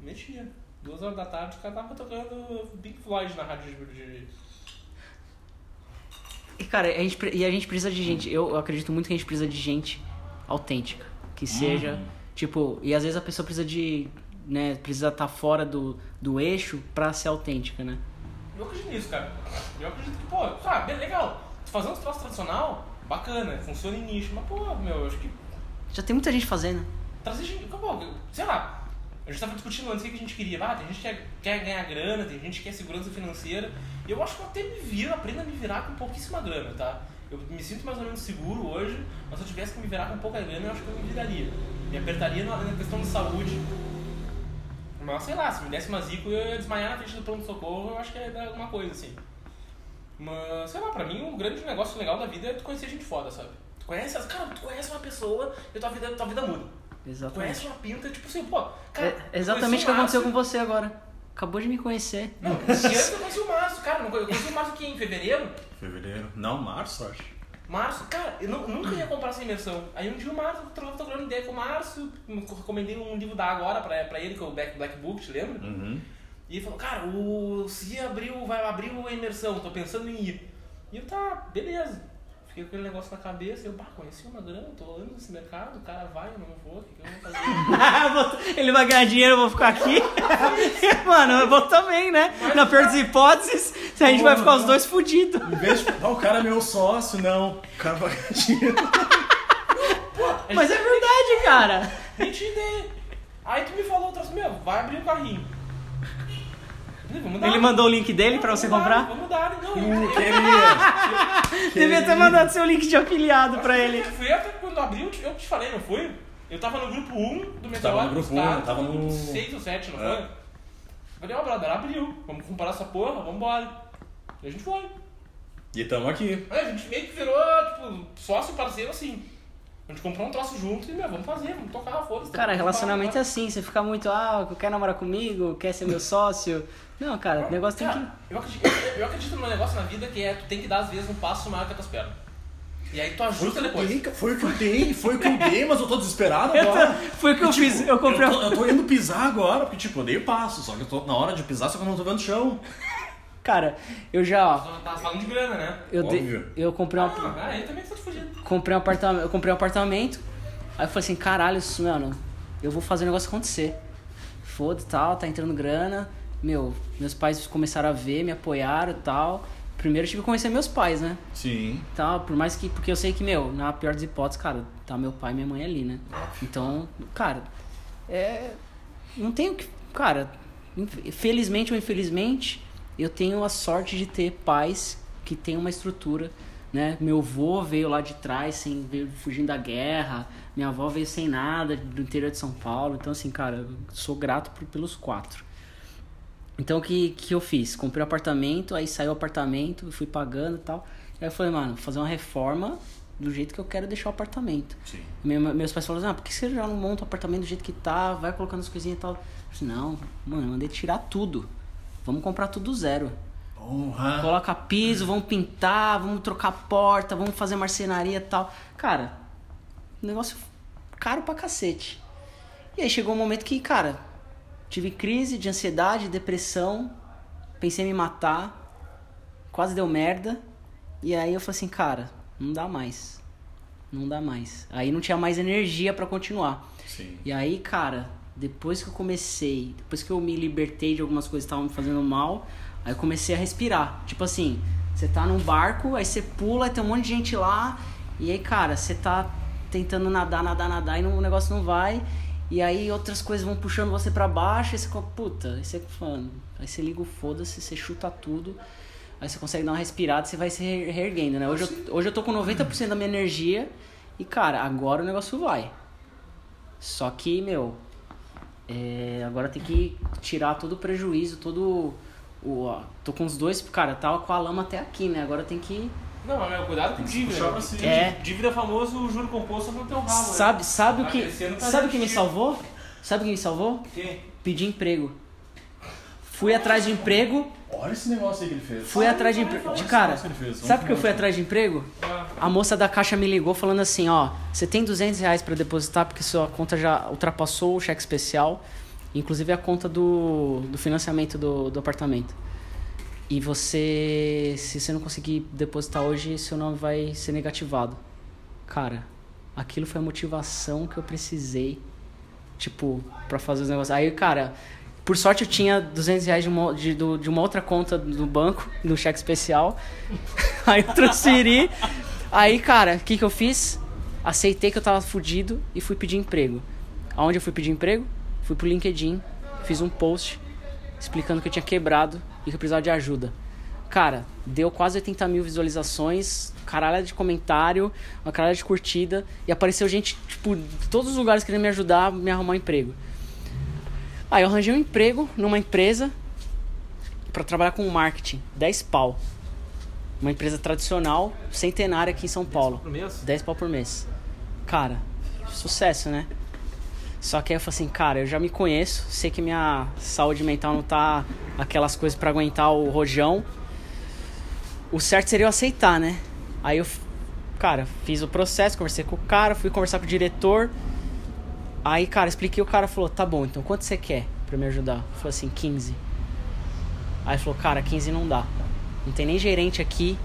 Metia. Duas horas da tarde, o cara tava tocando Pink Floyd na rádio de... de- E cara, a gente, e a gente precisa de gente. Eu acredito muito que a gente precisa de gente autêntica. Que seja, tipo, e às vezes a pessoa precisa de. né, precisa estar fora do, do eixo pra ser autêntica, né? Eu acredito nisso, cara. Eu acredito que, pô, sabe, é legal. Fazer uns troços tradicional, bacana, funciona em nicho, mas, pô, meu, eu acho que Já tem muita gente fazendo. trazer gente, pô, sei lá. A gente tava discutindo antes o que a gente queria. Ah, tem gente que quer, quer ganhar grana, tem gente que quer segurança financeira. E eu acho que eu até me viro, aprendo a me virar com pouquíssima grana, tá? Eu me sinto mais ou menos seguro hoje, mas se eu tivesse que me virar com pouca grana, eu acho que eu me viraria. Me apertaria na, questão de saúde. Mas sei lá, se me desse uma zica, eu ia desmaiar na frente do pronto-socorro, eu acho que ia dar alguma coisa assim. Mas, sei lá, pra mim o grande negócio legal da vida é tu conhecer gente foda, sabe? Tu conhece, cara, tu conhece uma pessoa e tua vida, tua vida muda. Exatamente. Conhece uma pinta, tipo assim, pô, cara. É exatamente o que aconteceu com você agora. Acabou de me conhecer. Não, esse ano eu conheci o Márcio, cara. não Eu conheci o Márcio aqui em fevereiro. Fevereiro. Não, março, acho. Março, cara, eu nu- nunca ia comprar essa imersão. Aí um dia o Márcio, eu trocando ideia com o Márcio, recomendei um livro da Agora pra, pra ele, que é o Black, Black Book, te lembra? Uhum. E ele falou, cara, o se abriu, vai abrir a imersão, tô pensando em ir. E eu, tá, beleza. Fiquei com aquele negócio na cabeça, eu, pá, conheci uma grana, tô olhando nesse mercado, o cara vai, eu não vou, o que, que eu vou fazer? Ele vai ganhar dinheiro, eu vou ficar aqui. Mano, eu vou também, né? Na pior das hipóteses, a gente vai ficar os dois fudidos. Em vez de. Ah, o cara é meu sócio, não. O cara vai ganhar dinheiro. Mas é verdade, cara. Ideia. Aí tu me falou, meu, vai abrir o carrinho. Dar. Ele mandou o link dele pra você Vamos dar, comprar? Vamos dar, não. queria. Devia ter mandado seu link de afiliado pra ele. Foi até quando abriu, eu te falei, não foi? Eu tava no grupo 1 do Meteoro. tava no grupo dos caras, um, tava no- 6 ou 7, não É. foi? Falei, ó, brother, abriu. Vamos comparar essa porra, vambora. E a gente foi. E tamo aqui. Aí a gente meio que virou, tipo, sócio e parceiro assim. A gente comprou um troço junto e, meu, vamos fazer, vamos tocar, foda-se. Cara, relacionamento é assim, você fica muito, ah, quer namorar comigo, quer ser meu sócio. Não, cara, o negócio tem Cara, que. eu acredito, eu, eu acredito num negócio na vida que é tu tem que dar, às vezes, um passo maior que as tuas pernas. E aí tu ajusta depois. dei. Foi o que eu dei, foi o que eu dei, mas eu tô desesperado agora. tô- Foi o que eu Tipo, fiz, eu comprei Eu tô, eu tô indo pisar agora, porque tipo, eu dei o passo, só que eu tô na hora de pisar, só que eu não tô vendo o chão. Cara, eu já, ó, Tá falando de grana, né? eu, dei- Óbvio. eu comprei uma. Ah, também tá te fugindo. comprei um apartamento, eu comprei um apartamento. Aí eu falei assim, caralho, isso, mano, eu vou fazer o negócio acontecer. Foda tal, tá entrando grana. Meu, meus pais começaram a ver, me apoiaram e tal. Primeiro eu tive que conhecer meus pais, né? Sim. Tal, por mais que. Porque eu sei que, meu, na pior das hipóteses, cara, tá meu pai e minha mãe ali, né? Então, cara, é. Não tenho que. Cara, felizmente ou infelizmente, eu tenho a sorte de ter pais que têm uma estrutura, né? Meu avô veio lá de trás, sem, veio fugindo da guerra. Minha avó veio sem nada, do interior de São Paulo. Então, assim, cara, eu sou grato por- pelos quatro. Então, o que, que eu fiz? Comprei um apartamento, aí saiu o apartamento, fui pagando e tal. Aí eu falei, mano, fazer uma reforma do jeito que eu quero deixar o apartamento. Sim. Meu- meus pais falaram, ah, por que você já não monta o apartamento do jeito que tá? Vai colocando as coisinhas e tal. Eu falei, não, mano, eu mandei tirar tudo. Vamos comprar tudo zero. Honra. Coloca piso, vamos pintar, vamos trocar porta, vamos fazer marcenaria e tal. Cara, negócio caro pra cacete. E aí chegou um momento que, cara, tive crise de ansiedade, depressão, pensei em me matar, quase deu merda. E aí eu falei assim, cara, não dá mais. Não dá mais. Aí não tinha mais energia pra continuar. Sim. E aí, cara, depois que eu comecei, depois que eu me libertei de algumas coisas que estavam me fazendo mal, aí eu comecei a respirar. Tipo assim, você tá num barco, aí você pula, aí tem um monte de gente lá, e aí, cara, você tá tentando nadar, nadar, nadar, e não- o negócio não vai. E aí outras coisas vão puxando você pra baixo, e você fica, puta, aí você, mano, aí você liga o foda-se, você chuta tudo. Aí você consegue dar uma respirada, você vai se re- reerguendo, né? Hoje eu, hoje eu tô com 90% da minha energia e, cara, agora o negócio vai. Só que, meu, é, agora tem que tirar todo o prejuízo, todo o. ó, tô com os dois, cara, tava com a lama até aqui, né? Agora tem que. Não, mas meu, cuidado com dívida. né? cima. É. Dívida é famoso, o juro composto no teu rabo. né? Sabe, sabe o que. tá Sabe o que me salvou? Sabe o que me salvou? Quem? Pedir emprego. Fui atrás de emprego, Olha esse negócio aí que ele fez. fui atrás de emprego. De cara, sabe que eu fui atrás de emprego? Ah, A moça da caixa me ligou falando assim, ó, você tem 200 reais pra depositar porque sua conta já ultrapassou o cheque especial, inclusive a conta do, do financiamento do, do apartamento. E você, se você não conseguir depositar hoje, seu nome vai ser negativado. Cara, aquilo foi a motivação que eu precisei, tipo, pra fazer os negócios. Aí, cara, por sorte eu tinha 200 reais de uma, de, de uma outra conta do banco, no cheque especial. Aí eu transferi. Aí, cara, o que, que eu fiz? Aceitei que eu tava fudido e fui pedir emprego. Aonde eu fui pedir emprego? Fui pro LinkedIn, fiz um post explicando que eu tinha quebrado e que eu precisava de ajuda. Cara, deu quase 80 mil visualizações, caralho de comentário, uma caralho de curtida e apareceu gente, tipo, de todos os lugares querendo me ajudar, me arrumar um emprego. Aí eu arranjei um emprego numa empresa pra trabalhar com marketing, 10 pau. Uma empresa tradicional, centenária aqui em São Paulo. Por mês? 10 pau por mês. Cara, sucesso, né? Só que aí eu falei assim, cara, eu já me conheço, sei que minha saúde mental não tá aquelas coisas pra aguentar o rojão. O certo seria eu aceitar, né? Aí eu, cara, fiz o processo, conversei com o cara, fui conversar com o diretor. Aí, cara, expliquei, o cara falou, tá bom, então quanto você quer pra me ajudar? Eu falei assim, 15. Aí falou, cara, 15 não dá. Não tem nem gerente aqui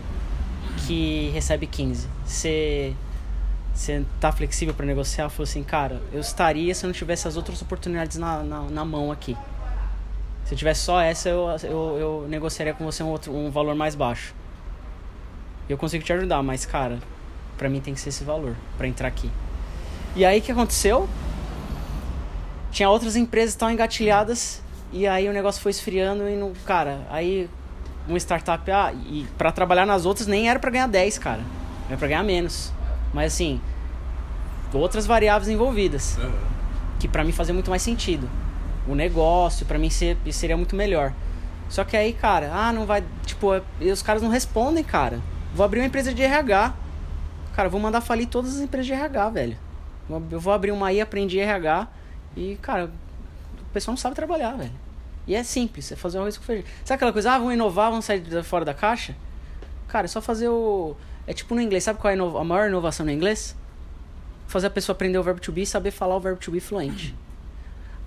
que recebe 15. Você você tá flexível para negociar? Eu assim, cara, eu estaria se eu não tivesse as outras oportunidades na, na, na mão aqui. Se eu tivesse só essa, eu, eu, eu negociaria com você um, outro, um valor mais baixo. Eu consigo te ajudar, mas, cara, pra mim tem que ser esse valor para entrar aqui. E aí, o que aconteceu? Tinha outras empresas que estavam engatilhadas e aí o negócio foi esfriando e não... Cara, aí uma startup... Ah, e pra trabalhar nas outras nem era para ganhar 10, cara. Era pra ganhar menos. Mas assim, outras variáveis envolvidas. Que pra mim fazia muito mais sentido. O negócio, pra mim ser, seria muito melhor. Só que aí, cara, ah, não vai. Tipo, é- e os caras não respondem, cara. Vou abrir uma empresa de RH. Cara, vou mandar falir todas as empresas de RH, velho. Eu vou abrir uma aí, aprendi RH. E, cara, o pessoal não sabe trabalhar, velho. E é simples, é fazer um arroz com feijão. Sabe aquela coisa, ah, vamos inovar, vamos sair fora da caixa? Cara, é só fazer o. É tipo no inglês, sabe qual é a, inova- a maior inovação no inglês? Fazer a pessoa aprender o verbo to be e saber falar o verbo to be fluente.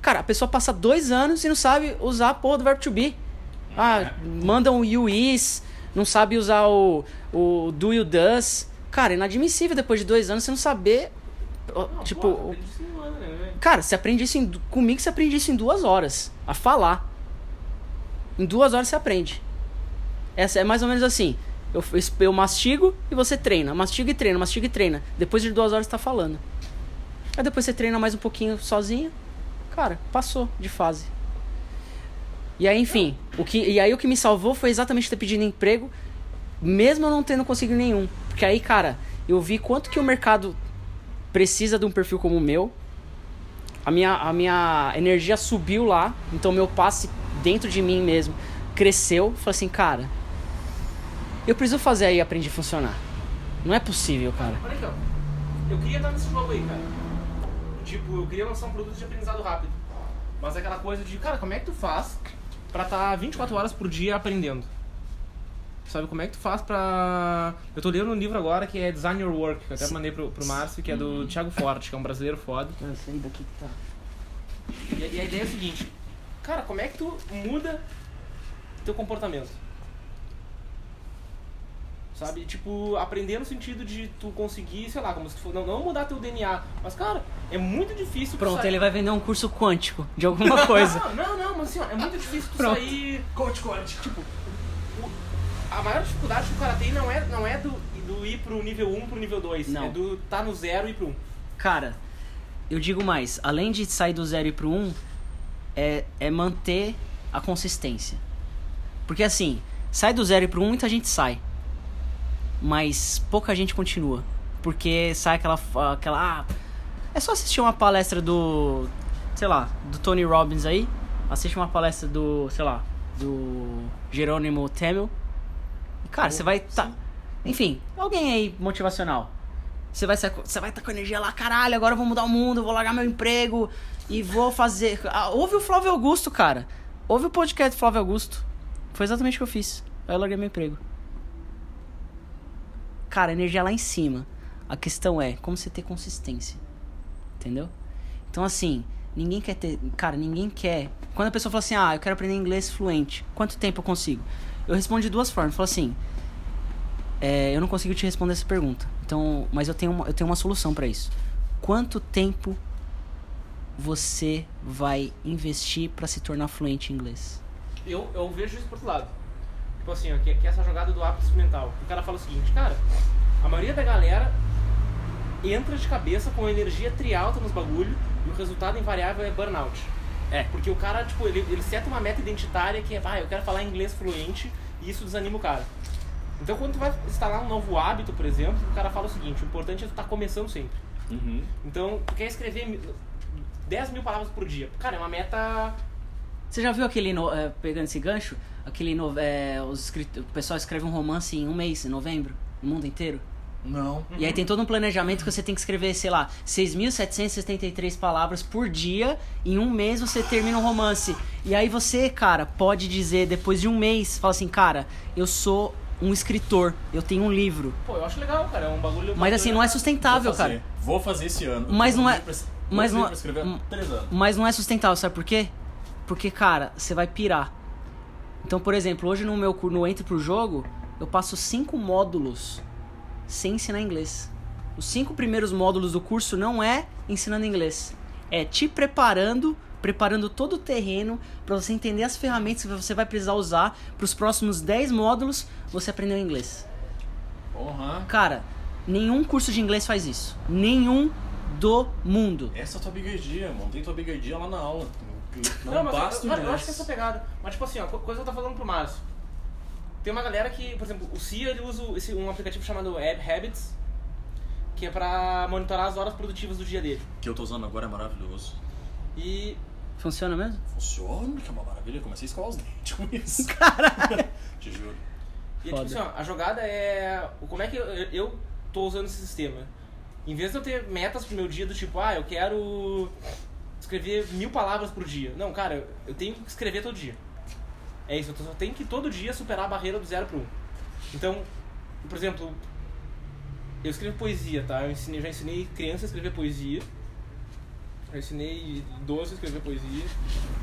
Cara, a pessoa passa dois anos e não sabe usar a porra do verbo to be. Ah, mandam o you is, não sabe usar o, o do you does. Cara, é inadmissível depois de dois anos você não saber. Não, tipo, pô, o- Cara, você aprende isso em, comigo, você aprende isso em duas horas. A falar. Em duas horas você aprende. Essa é mais ou menos assim. Eu, eu mastigo e você treina. Mastiga e treina, mastiga e treina. Depois de duas horas você tá falando. Aí depois você treina mais um pouquinho sozinho. Cara, passou de fase. E aí, enfim, o que, e aí o que me salvou foi exatamente ter pedido emprego, mesmo eu não tendo conseguido nenhum. Porque aí, cara, eu vi quanto que o mercado precisa de um perfil como o meu. A minha, a minha energia subiu lá, então meu passe dentro de mim mesmo cresceu. Falei assim, cara, eu preciso fazer aí aprender a funcionar. Não é possível, cara. Olha aqui, ó. Eu queria estar nesse jogo aí, cara. Tipo, eu queria lançar um produto de aprendizado rápido. Mas é aquela coisa de, cara, como é que tu faz pra estar 24 horas por dia aprendendo? Sabe, como é que tu faz pra... Eu tô lendo um livro agora que é Design Your Work, que eu até mandei pro, pro Márcio, que é do Thiago Forte, que é um brasileiro foda. Eu sei daqui que tá. E, e a ideia é a seguinte, cara, como é que tu muda teu comportamento? Sabe, tipo, aprender no sentido de tu conseguir, sei lá, como se tu for, não, não mudar teu DNA, mas cara, é muito difícil tu Pronto, sair- ele vai vender um curso quântico de alguma coisa. Não, não, não, mas assim, ó, é muito difícil tu Pronto. sair. Coach, coach. Tipo, o- a maior dificuldade que o cara tem não é, não é do, do ir pro nível 1 pro nível 2. Não. É do tá no 0 e ir pro 1. Cara, eu digo mais, além de sair do zero e pro um, é, é manter a consistência. Porque assim, sai do zero e pro um, muita gente sai. Mas pouca gente continua. Porque sai aquela. aquela ah, é só assistir uma palestra do. sei lá, do Tony Robbins aí. Assiste uma palestra do. sei lá, do Jerônimo Temel. E, cara, você vai tá. Enfim, alguém aí motivacional. Você vai estar você vai tá com energia lá, caralho, agora eu vou mudar o mundo, vou largar meu emprego e vou fazer. Ah, ouve o Flávio Augusto, cara. Ouve o podcast do Flávio Augusto. Foi exatamente o que eu fiz. Aí eu larguei meu emprego. Cara, energia lá em cima. A questão é como você ter consistência. Entendeu? Então, assim, ninguém quer ter. Cara, ninguém quer. Quando a pessoa fala assim, ah, eu quero aprender inglês fluente, quanto tempo eu consigo? Eu respondo de duas formas. Eu falo assim, é, eu não consigo te responder essa pergunta. Então, mas eu tenho uma, eu tenho uma solução pra isso. Quanto tempo você vai investir pra se tornar fluente em inglês? Eu, eu vejo isso por outro lado. Tipo assim, ó, que, que é essa jogada do hábito mental. O cara fala o seguinte, cara, a maioria da galera entra de cabeça com energia trialta nos bagulho e o resultado invariável é burnout. É. Porque o cara, tipo, ele, ele seta uma meta identitária que é, ah, eu quero falar inglês fluente e isso desanima o cara. Então quando tu vai instalar um novo hábito, por exemplo, o cara fala o seguinte, o importante é tu estar começando sempre. Uhum. Então, tu quer escrever mi- 10 mil palavras por dia. Cara, é uma meta Você já viu aquele, no- é, pegando esse gancho, aquele, no- é, os escrit- o pessoal escreve um romance em um mês, em novembro, no mundo inteiro? Não. E aí tem todo um planejamento que você tem que escrever, sei lá, 6.773 palavras por dia. Em um mês você termina um romance. E aí você, cara, pode dizer depois de um mês, fala assim, cara, eu sou um escritor, eu tenho um livro. Pô, eu acho legal, cara. É um bagulho. Mas assim, não é sustentável, Vou fazer. cara. Vou fazer esse ano. Mas não é- mas não é-. Mas não é sustentável, sabe por quê? Porque, cara, você vai pirar. Então, por exemplo, hoje no meu no Entre pro Jogo, eu passo cinco módulos sem ensinar inglês. Os cinco primeiros módulos do curso não é ensinando inglês. É te preparando, preparando todo o terreno para você entender as ferramentas que você vai precisar usar para os próximos 10 módulos você aprender o inglês. Porra. Cara, nenhum curso de inglês faz isso. Nenhum do mundo. Essa é a tua bigardia, mano. Tem tua bigardia lá na aula. Não, Não, mas basta eu, o eu, eu acho que é inglês. essa pegada. Mas tipo assim, ó, co- coisa que eu tô falando pro Márcio. Tem uma galera que, por exemplo, o Cia ele usa esse, um aplicativo chamado App Habits, que é pra monitorar as horas produtivas do dia dele. que eu tô usando agora é maravilhoso. E Funciona mesmo? Funciona, que é uma maravilha. Eu comecei a escovar os dentes com isso. Caralho. Te juro. E é tipo assim, ó, a jogada é. Como é que eu, eu tô usando esse sistema? Em vez de eu ter metas pro meu dia do tipo, ah, eu quero escrever mil palavras por dia. Não, cara, eu- eu tenho que escrever todo dia. É isso, eu só tenho que todo dia superar a barreira do zero pro um. Então, por exemplo, eu escrevo poesia, tá? Eu ensinei, já ensinei criança a escrever poesia. Eu ensinei idoso a escrever poesia.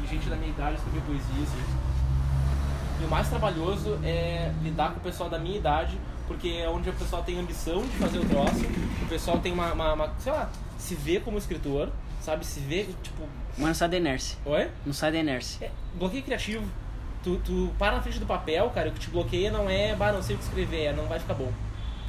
E gente da minha idade a escrever poesia, assim. E o mais trabalhoso é lidar com o pessoal da minha idade, porque é onde o pessoal tem ambição de fazer o troço, o pessoal tem uma, uma, uma- sei lá, se vê como escritor, sabe? Se vê, tipo, Mas não sai da inércia. oi? Não sai da inércia. É, bloqueio criativo. Tu, tu para na frente do papel, cara, o que te bloqueia não é, bah, não sei o que escrever, é, não vai ficar bom.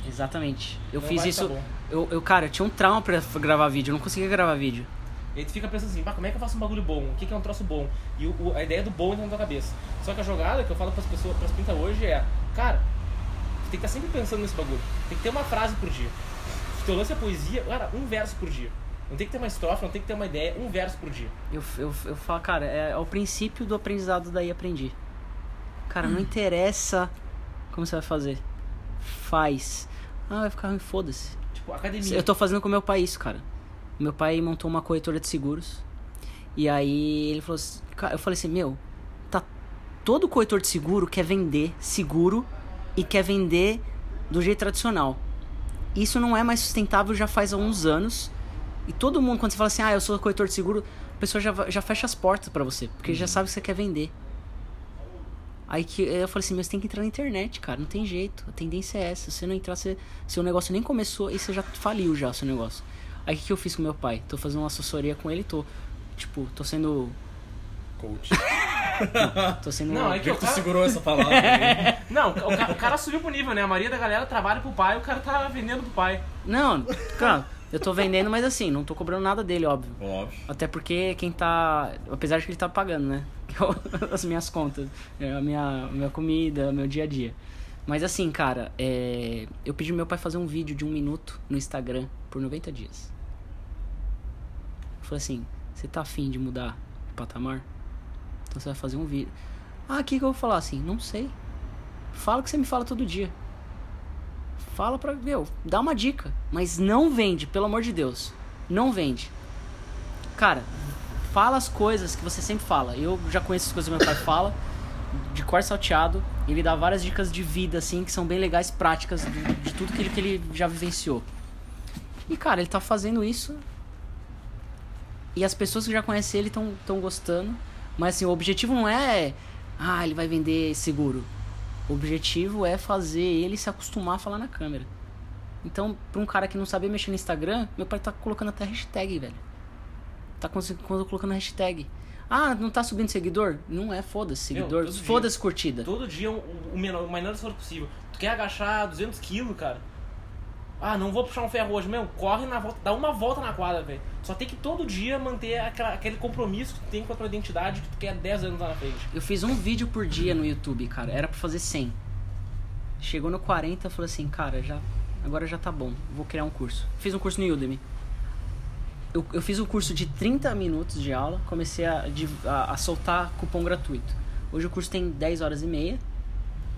Exatamente. Eu Não fiz isso. Eu, eu, cara, eu tinha um trauma pra gravar vídeo. Eu não conseguia gravar vídeo. E aí tu fica pensando assim, como é que eu faço um bagulho bom? O que, que é um troço bom? E o, o- a ideia do bom entra na tua cabeça. Só que a jogada que eu falo pras pessoas, pras pintas hoje é, cara, tu tem que estar sempre pensando nesse bagulho. Tem que ter uma frase por dia. Se teu lance é poesia, cara, um verso por dia. Não tem que ter uma estrofe, não tem que ter uma ideia, um verso por dia. Eu, eu, eu falo, cara, é, é o princípio do aprendizado daí aprendi. Cara, não interessa como você vai fazer. Faz. Ah, vai ficar ruim, foda-se. Tipo, academia. Eu tô fazendo com meu pai isso, cara. Meu pai montou uma corretora de seguros. E aí ele falou assim, eu falei assim, meu, tá todo corretor de seguro quer vender seguro e quer vender do jeito tradicional. Isso não é mais sustentável já faz alguns anos. E todo mundo, quando você fala assim, ah, eu sou corretor de seguro, a pessoa já, já fecha as portas pra você, porque já sabe que você quer vender. Aí que eu falei assim, mas você tem que entrar na internet, cara, não tem jeito. A tendência é essa. Se você não entrar, você, seu negócio nem começou e você já faliu já o seu negócio. Aí o que, que eu fiz com meu pai? Tô fazendo uma assessoria com ele, tô. Tipo, tô sendo. Coach. Tô sendo. Não, é que o tu cara... segurou essa palavra aí? Não, o ca- o cara subiu pro nível, né? A maioria da galera trabalha pro pai, o cara tá vendendo pro pai. Não, cara, eu tô vendendo, mas assim, não tô cobrando nada dele, óbvio. Óbvio. Até porque quem tá. Apesar de que ele tá pagando, né? É As minhas contas, é a minha, a minha comida, o meu dia a dia. Mas assim, cara, é, eu pedi meu pai fazer um vídeo de um minuto no Instagram por 90 dias. Eu falei assim: você tá afim de mudar de patamar? Então você vai fazer um vídeo. Ah, o que, que eu vou falar assim? Não sei. Fala o que você me fala todo dia. Fala pra. Meu, dá uma dica. Mas não vende, pelo amor de Deus. Não vende. Cara, fala as coisas que você sempre fala. Eu já conheço as coisas que meu pai fala, de cor salteado. Ele dá várias dicas de vida, assim, que são bem legais, práticas, de, de tudo que ele, que ele já vivenciou. E, cara, ele tá fazendo isso. E as pessoas que já conhecem ele estão tão gostando. Mas, assim, o objetivo não é. Ah, ele vai vender seguro. O objetivo é fazer ele se acostumar a falar na câmera. Então, pra um cara que não sabia mexer no Instagram, meu pai tá colocando até hashtag, velho. Tá colocando hashtag. Ah, não tá subindo seguidor? Não é, foda-se seguidor. Foda-se curtida. Todo dia o, o menor, o menor esforço possível. Tu quer agachar 200 quilos, cara? Ah, não vou puxar um ferro hoje. Meu, corre na volta, dá uma volta na quadra, velho. Só tem que todo dia manter aquela- aquele compromisso que tu tem com a tua identidade que tu quer 10 anos lá na frente. Eu fiz um vídeo por dia no YouTube, cara. Era pra fazer 100. Chegou no 40, eu falei assim, cara, já agora já tá bom. Vou criar um curso. Fiz um curso no Udemy. Eu, eu fiz um curso de 30 minutos de aula, comecei a, a, a soltar cupom gratuito. Hoje o curso tem 10 horas e meia.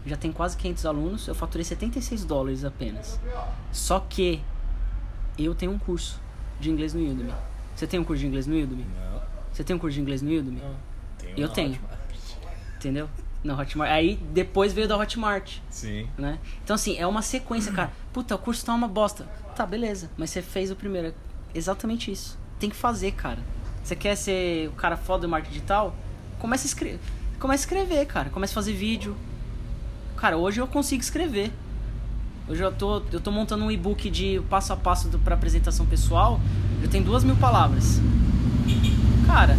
Já tem quase 500 alunos, eu faturei 76 dólares apenas. Só que eu tenho um curso de inglês no Udemy. Você tem um curso de inglês no Udemy? Não, Você tem um curso de inglês no Udemy? Não. Eu tenho. ótima. Entendeu? Na Hotmart. Aí depois veio da Hotmart, Sim. né? Então assim, é uma sequência, cara. Puta, o curso tá uma bosta. Tá, beleza. Mas você fez o primeiro. É Exatamente isso. Tem que fazer, cara. Você quer ser o cara foda do marketing digital? Começa a escrever. Começa a escrever, cara. Começa a fazer vídeo. Cara, hoje eu consigo escrever. Hoje eu tô, eu tô montando um e-book de passo a passo pra apresentação pessoal. Já tem duas mil palavras. Cara,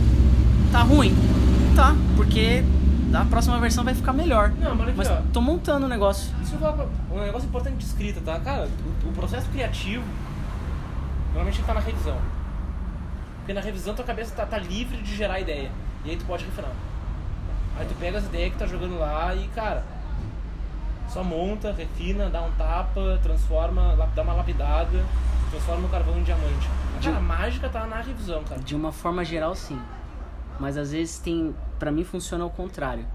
tá ruim? Tá, porque a próxima versão vai ficar melhor. Não, mas Mas tô montando o negócio. Isso eu um negócio importante de escrita, tá? Cara, o, o processo criativo normalmente tá na revisão. Porque na revisão tua cabeça tá, tá livre de gerar ideia. E aí tu pode refinar. Aí tu pega as ideias que tá jogando lá e, cara, só monta, refina, dá um tapa, transforma, dá uma lapidada, transforma o carvão em diamante. Cara, a mágica tá na revisão, cara. De uma forma geral, sim. Mas às vezes tem. Pra mim funciona ao contrário.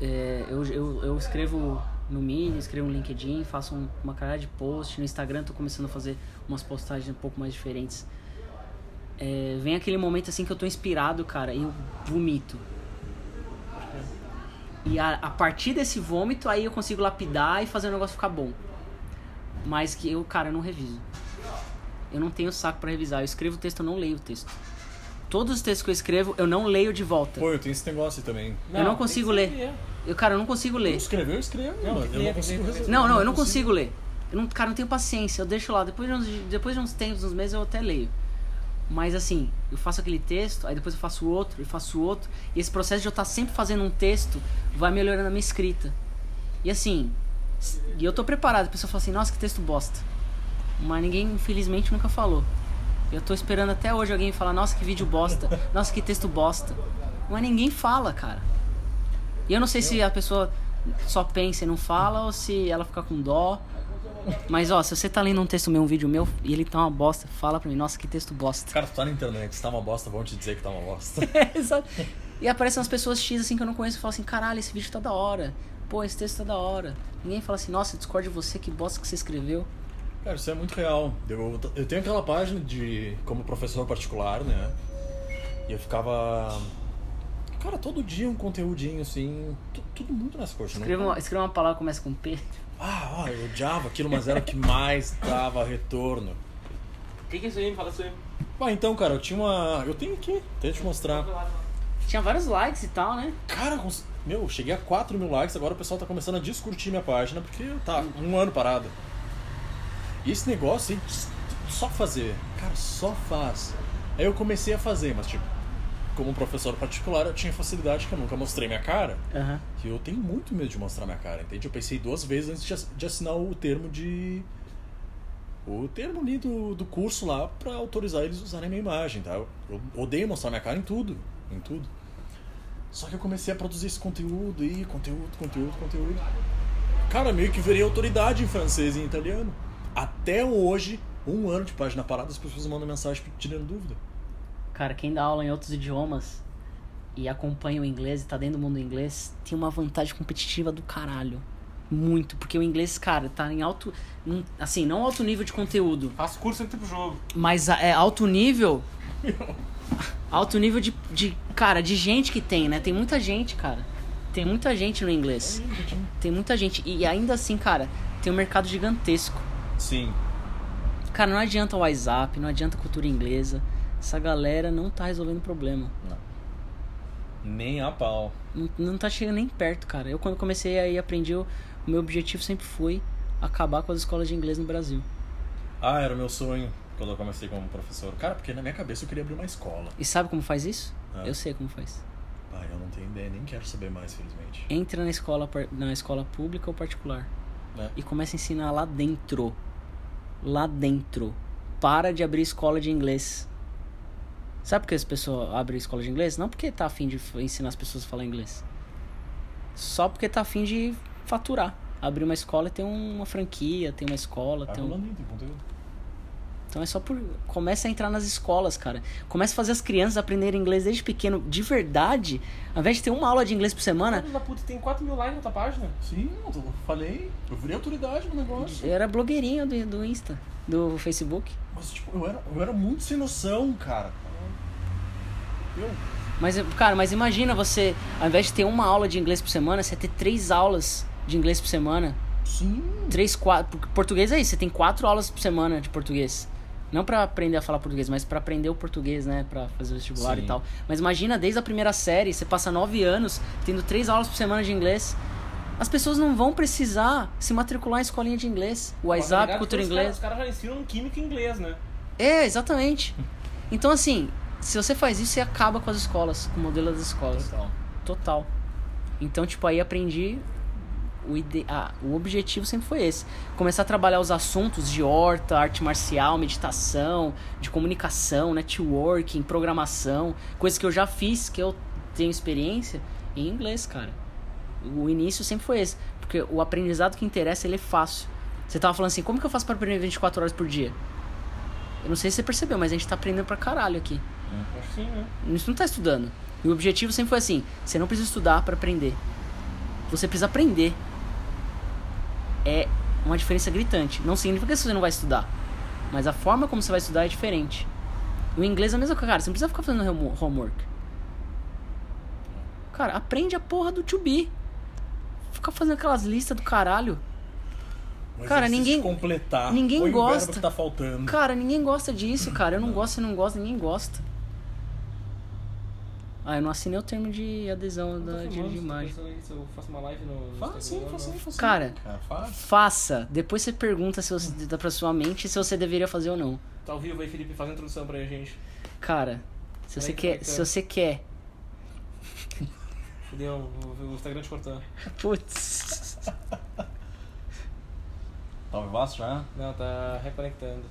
É, eu, eu, eu escrevo no Mini, escrevo no LinkedIn, faço um- uma caralho de post. No Instagram tô começando a fazer umas postagens um pouco mais diferentes. É, vem aquele momento assim que eu tô inspirado, cara, e eu vomito. E a, a partir desse vômito, aí eu consigo lapidar e fazer o negócio ficar bom. Mas que eu, cara, eu não reviso. Eu não tenho saco pra revisar. Eu escrevo o texto, eu não leio o texto. Todos os textos que eu escrevo, eu não leio de volta. Pô, eu tenho esse negócio aí também. Eu não consigo ler. Eu, cara, eu não consigo ler. Escrever, eu escrevo, Não, Eu não consigo ler, resolver. Não, não, eu não consigo ler. Eu não, cara, eu não tenho paciência. Eu deixo lá. Depois de uns, depois de uns tempos, uns meses, eu até leio. Mas assim, eu faço aquele texto, aí depois eu faço outro, e faço outro. E esse processo de eu estar sempre fazendo um texto vai melhorando a minha escrita. E assim, e eu tô preparado. A pessoa fala assim, nossa, que texto bosta. Mas ninguém, infelizmente, nunca falou. Eu tô esperando até hoje alguém falar, nossa, que vídeo bosta. Nossa, que texto bosta. Mas ninguém fala, cara. E eu não sei se a pessoa só pensa e não fala ou se ela fica com dó. Mas ó, se você tá lendo um texto meu, um vídeo meu, e ele tá uma bosta, fala pra mim, nossa, que texto bosta. Cara, tu tá na internet, se tá uma bosta, vão te dizer que tá uma bosta. Exato. E aparecem umas pessoas X assim que eu não conheço e falam assim, caralho, esse vídeo tá da hora. Pô, esse texto tá da hora. Ninguém fala assim, nossa, discordo de você, que bosta que você escreveu. Cara, isso é muito real. Eu, eu tenho aquela página de como professor particular, né? E eu ficava. Cara, todo dia um conteúdinho assim. tu- Tudo muito nas coxas, Escreva uma, escreva uma palavra que começa com P. Ah, ó, eu odiava aquilo, mas era o que mais dava retorno. O que, que é isso aí? Me fala isso aí. Ah, então, cara, eu tinha uma. Eu tenho aqui, deixa eu te mostrar. Tinha vários likes e tal, né? Cara, cons- meu, eu cheguei a 4 mil likes, agora o pessoal tá começando a descurtir minha página, porque tá um ano parado. E esse negócio aí, só fazer. Cara, só faz. Aí eu comecei a fazer, mas tipo, como professor particular, eu tinha facilidade que eu nunca mostrei minha cara. Aham. Que eu tenho muito medo de mostrar minha cara, entende? Eu pensei duas vezes antes de ass- de assinar o termo de. O termo ali do, do curso lá pra autorizar eles usarem a minha imagem, tá? Eu, eu odeio mostrar minha cara em tudo. Em tudo. Só que eu comecei a produzir esse conteúdo e conteúdo, conteúdo, conteúdo. Cara, meio que virei autoridade em francês e em italiano. Até hoje, um ano de página parada, as pessoas mandam mensagem tirando dúvida. Cara, quem dá aula em outros idiomas e acompanha o inglês e tá dentro do mundo do inglês, tem uma vantagem competitiva do caralho. Muito, porque o inglês, cara, tá em alto. Assim, não alto nível de conteúdo, Faz curso em tempo jogo. mas é alto nível. Alto nível de, de. Cara, de gente que tem, né? Tem muita gente, cara. Tem muita gente no inglês. Tem muita gente. E ainda assim, cara, tem um mercado gigantesco. Sim. Cara, não adianta o WhatsApp, não adianta a cultura inglesa. Essa galera não tá resolvendo problema. Nem a pau. Não, não tá chegando nem perto, cara. Eu quando comecei aí aprendi, o meu objetivo sempre foi acabar com as escolas de inglês no Brasil. Ah, era o meu sonho quando eu comecei como professor. Cara, porque na minha cabeça eu queria abrir uma escola. E sabe como faz isso? Ah. Eu sei como faz. Ah, eu não tenho ideia, nem quero saber mais, felizmente. Entra na escola, na escola pública ou particular Né? e começa a ensinar lá dentro. Lá dentro. Para de abrir escola de inglês. Sabe por que as pessoas abrem escola de inglês? Não porque tá afim de ensinar as pessoas a falar inglês. Só porque tá afim de faturar. Abrir uma escola e ter uma franquia, ter uma escola, ter um... Então é só por. Começa a entrar nas escolas, cara. Começa a fazer as crianças aprenderem inglês desde pequeno, de verdade. Ao invés de ter uma aula de inglês por semana, Filho da puta, tem 4 mil likes na tua página. Sim, eu falei. Eu virei autoridade no negócio. eu era blogueirinho do, do Insta, do Facebook. Mas, tipo, eu era, eu era muito sem noção, cara. Mas, cara, mas imagina você, ao invés de ter uma aula de inglês por semana, você ter três aulas de inglês por semana. sim. Três, quatro. porque Português é isso, você tem quatro aulas por semana de português. Não pra aprender a falar português, mas pra aprender o português, né? Pra fazer o vestibular Sim. e tal. Mas imagina, desde a primeira série, você passa nove anos tendo três aulas por semana de inglês. As pessoas não vão precisar se matricular em escolinha de inglês. O WhatsApp, cultura que os inglês. caras- Os caras já ensinam química e inglês, né? É, exatamente. Então, assim, se você faz isso, você acaba com as escolas, com o modelo das escolas. Total. Total. Então, tipo, aí aprendi. O, ide... ah, o objetivo sempre foi esse: começar a trabalhar os assuntos de horta, arte marcial, meditação, de comunicação, networking, programação, coisas que eu já fiz, que eu tenho experiência em inglês, cara. O início sempre foi esse, porque o aprendizado que interessa ele é fácil. Você tava falando assim: como que eu faço para aprender 24 horas por dia? Eu não sei se você percebeu, mas a gente tá aprendendo pra caralho aqui. Acho que sim, né? Isso não tá estudando. E o objetivo sempre foi assim: você não precisa estudar para aprender. Você precisa aprender. É uma diferença gritante. Não significa que você não vai estudar. Mas a forma como você vai estudar é diferente. O inglês é a mesma coisa, cara. Você não precisa ficar fazendo home- homework. Cara, aprende a porra do to be. Fica fazendo aquelas listas do caralho. Mas Cara, ninguém- completar. ninguém verbo gosta. que tá faltando. Cara, ninguém gosta disso, cara. Eu não gosto, você não gosta, ninguém gosta. Ah, eu não assinei o termo de adesão da de, imagem. eu faço uma live no Faz sim, não. sim, sim. Cara, faz. Faça. Depois você pergunta se você, da pra sua mente se você deveria fazer ou não. Tá ao vivo aí, Felipe, faz a introdução pra gente. Cara, se você quer, é que se é? você quer, Fudeu, o, Instagram te cortando. putz. Tá ao vivaço já? Não, tá reconectando.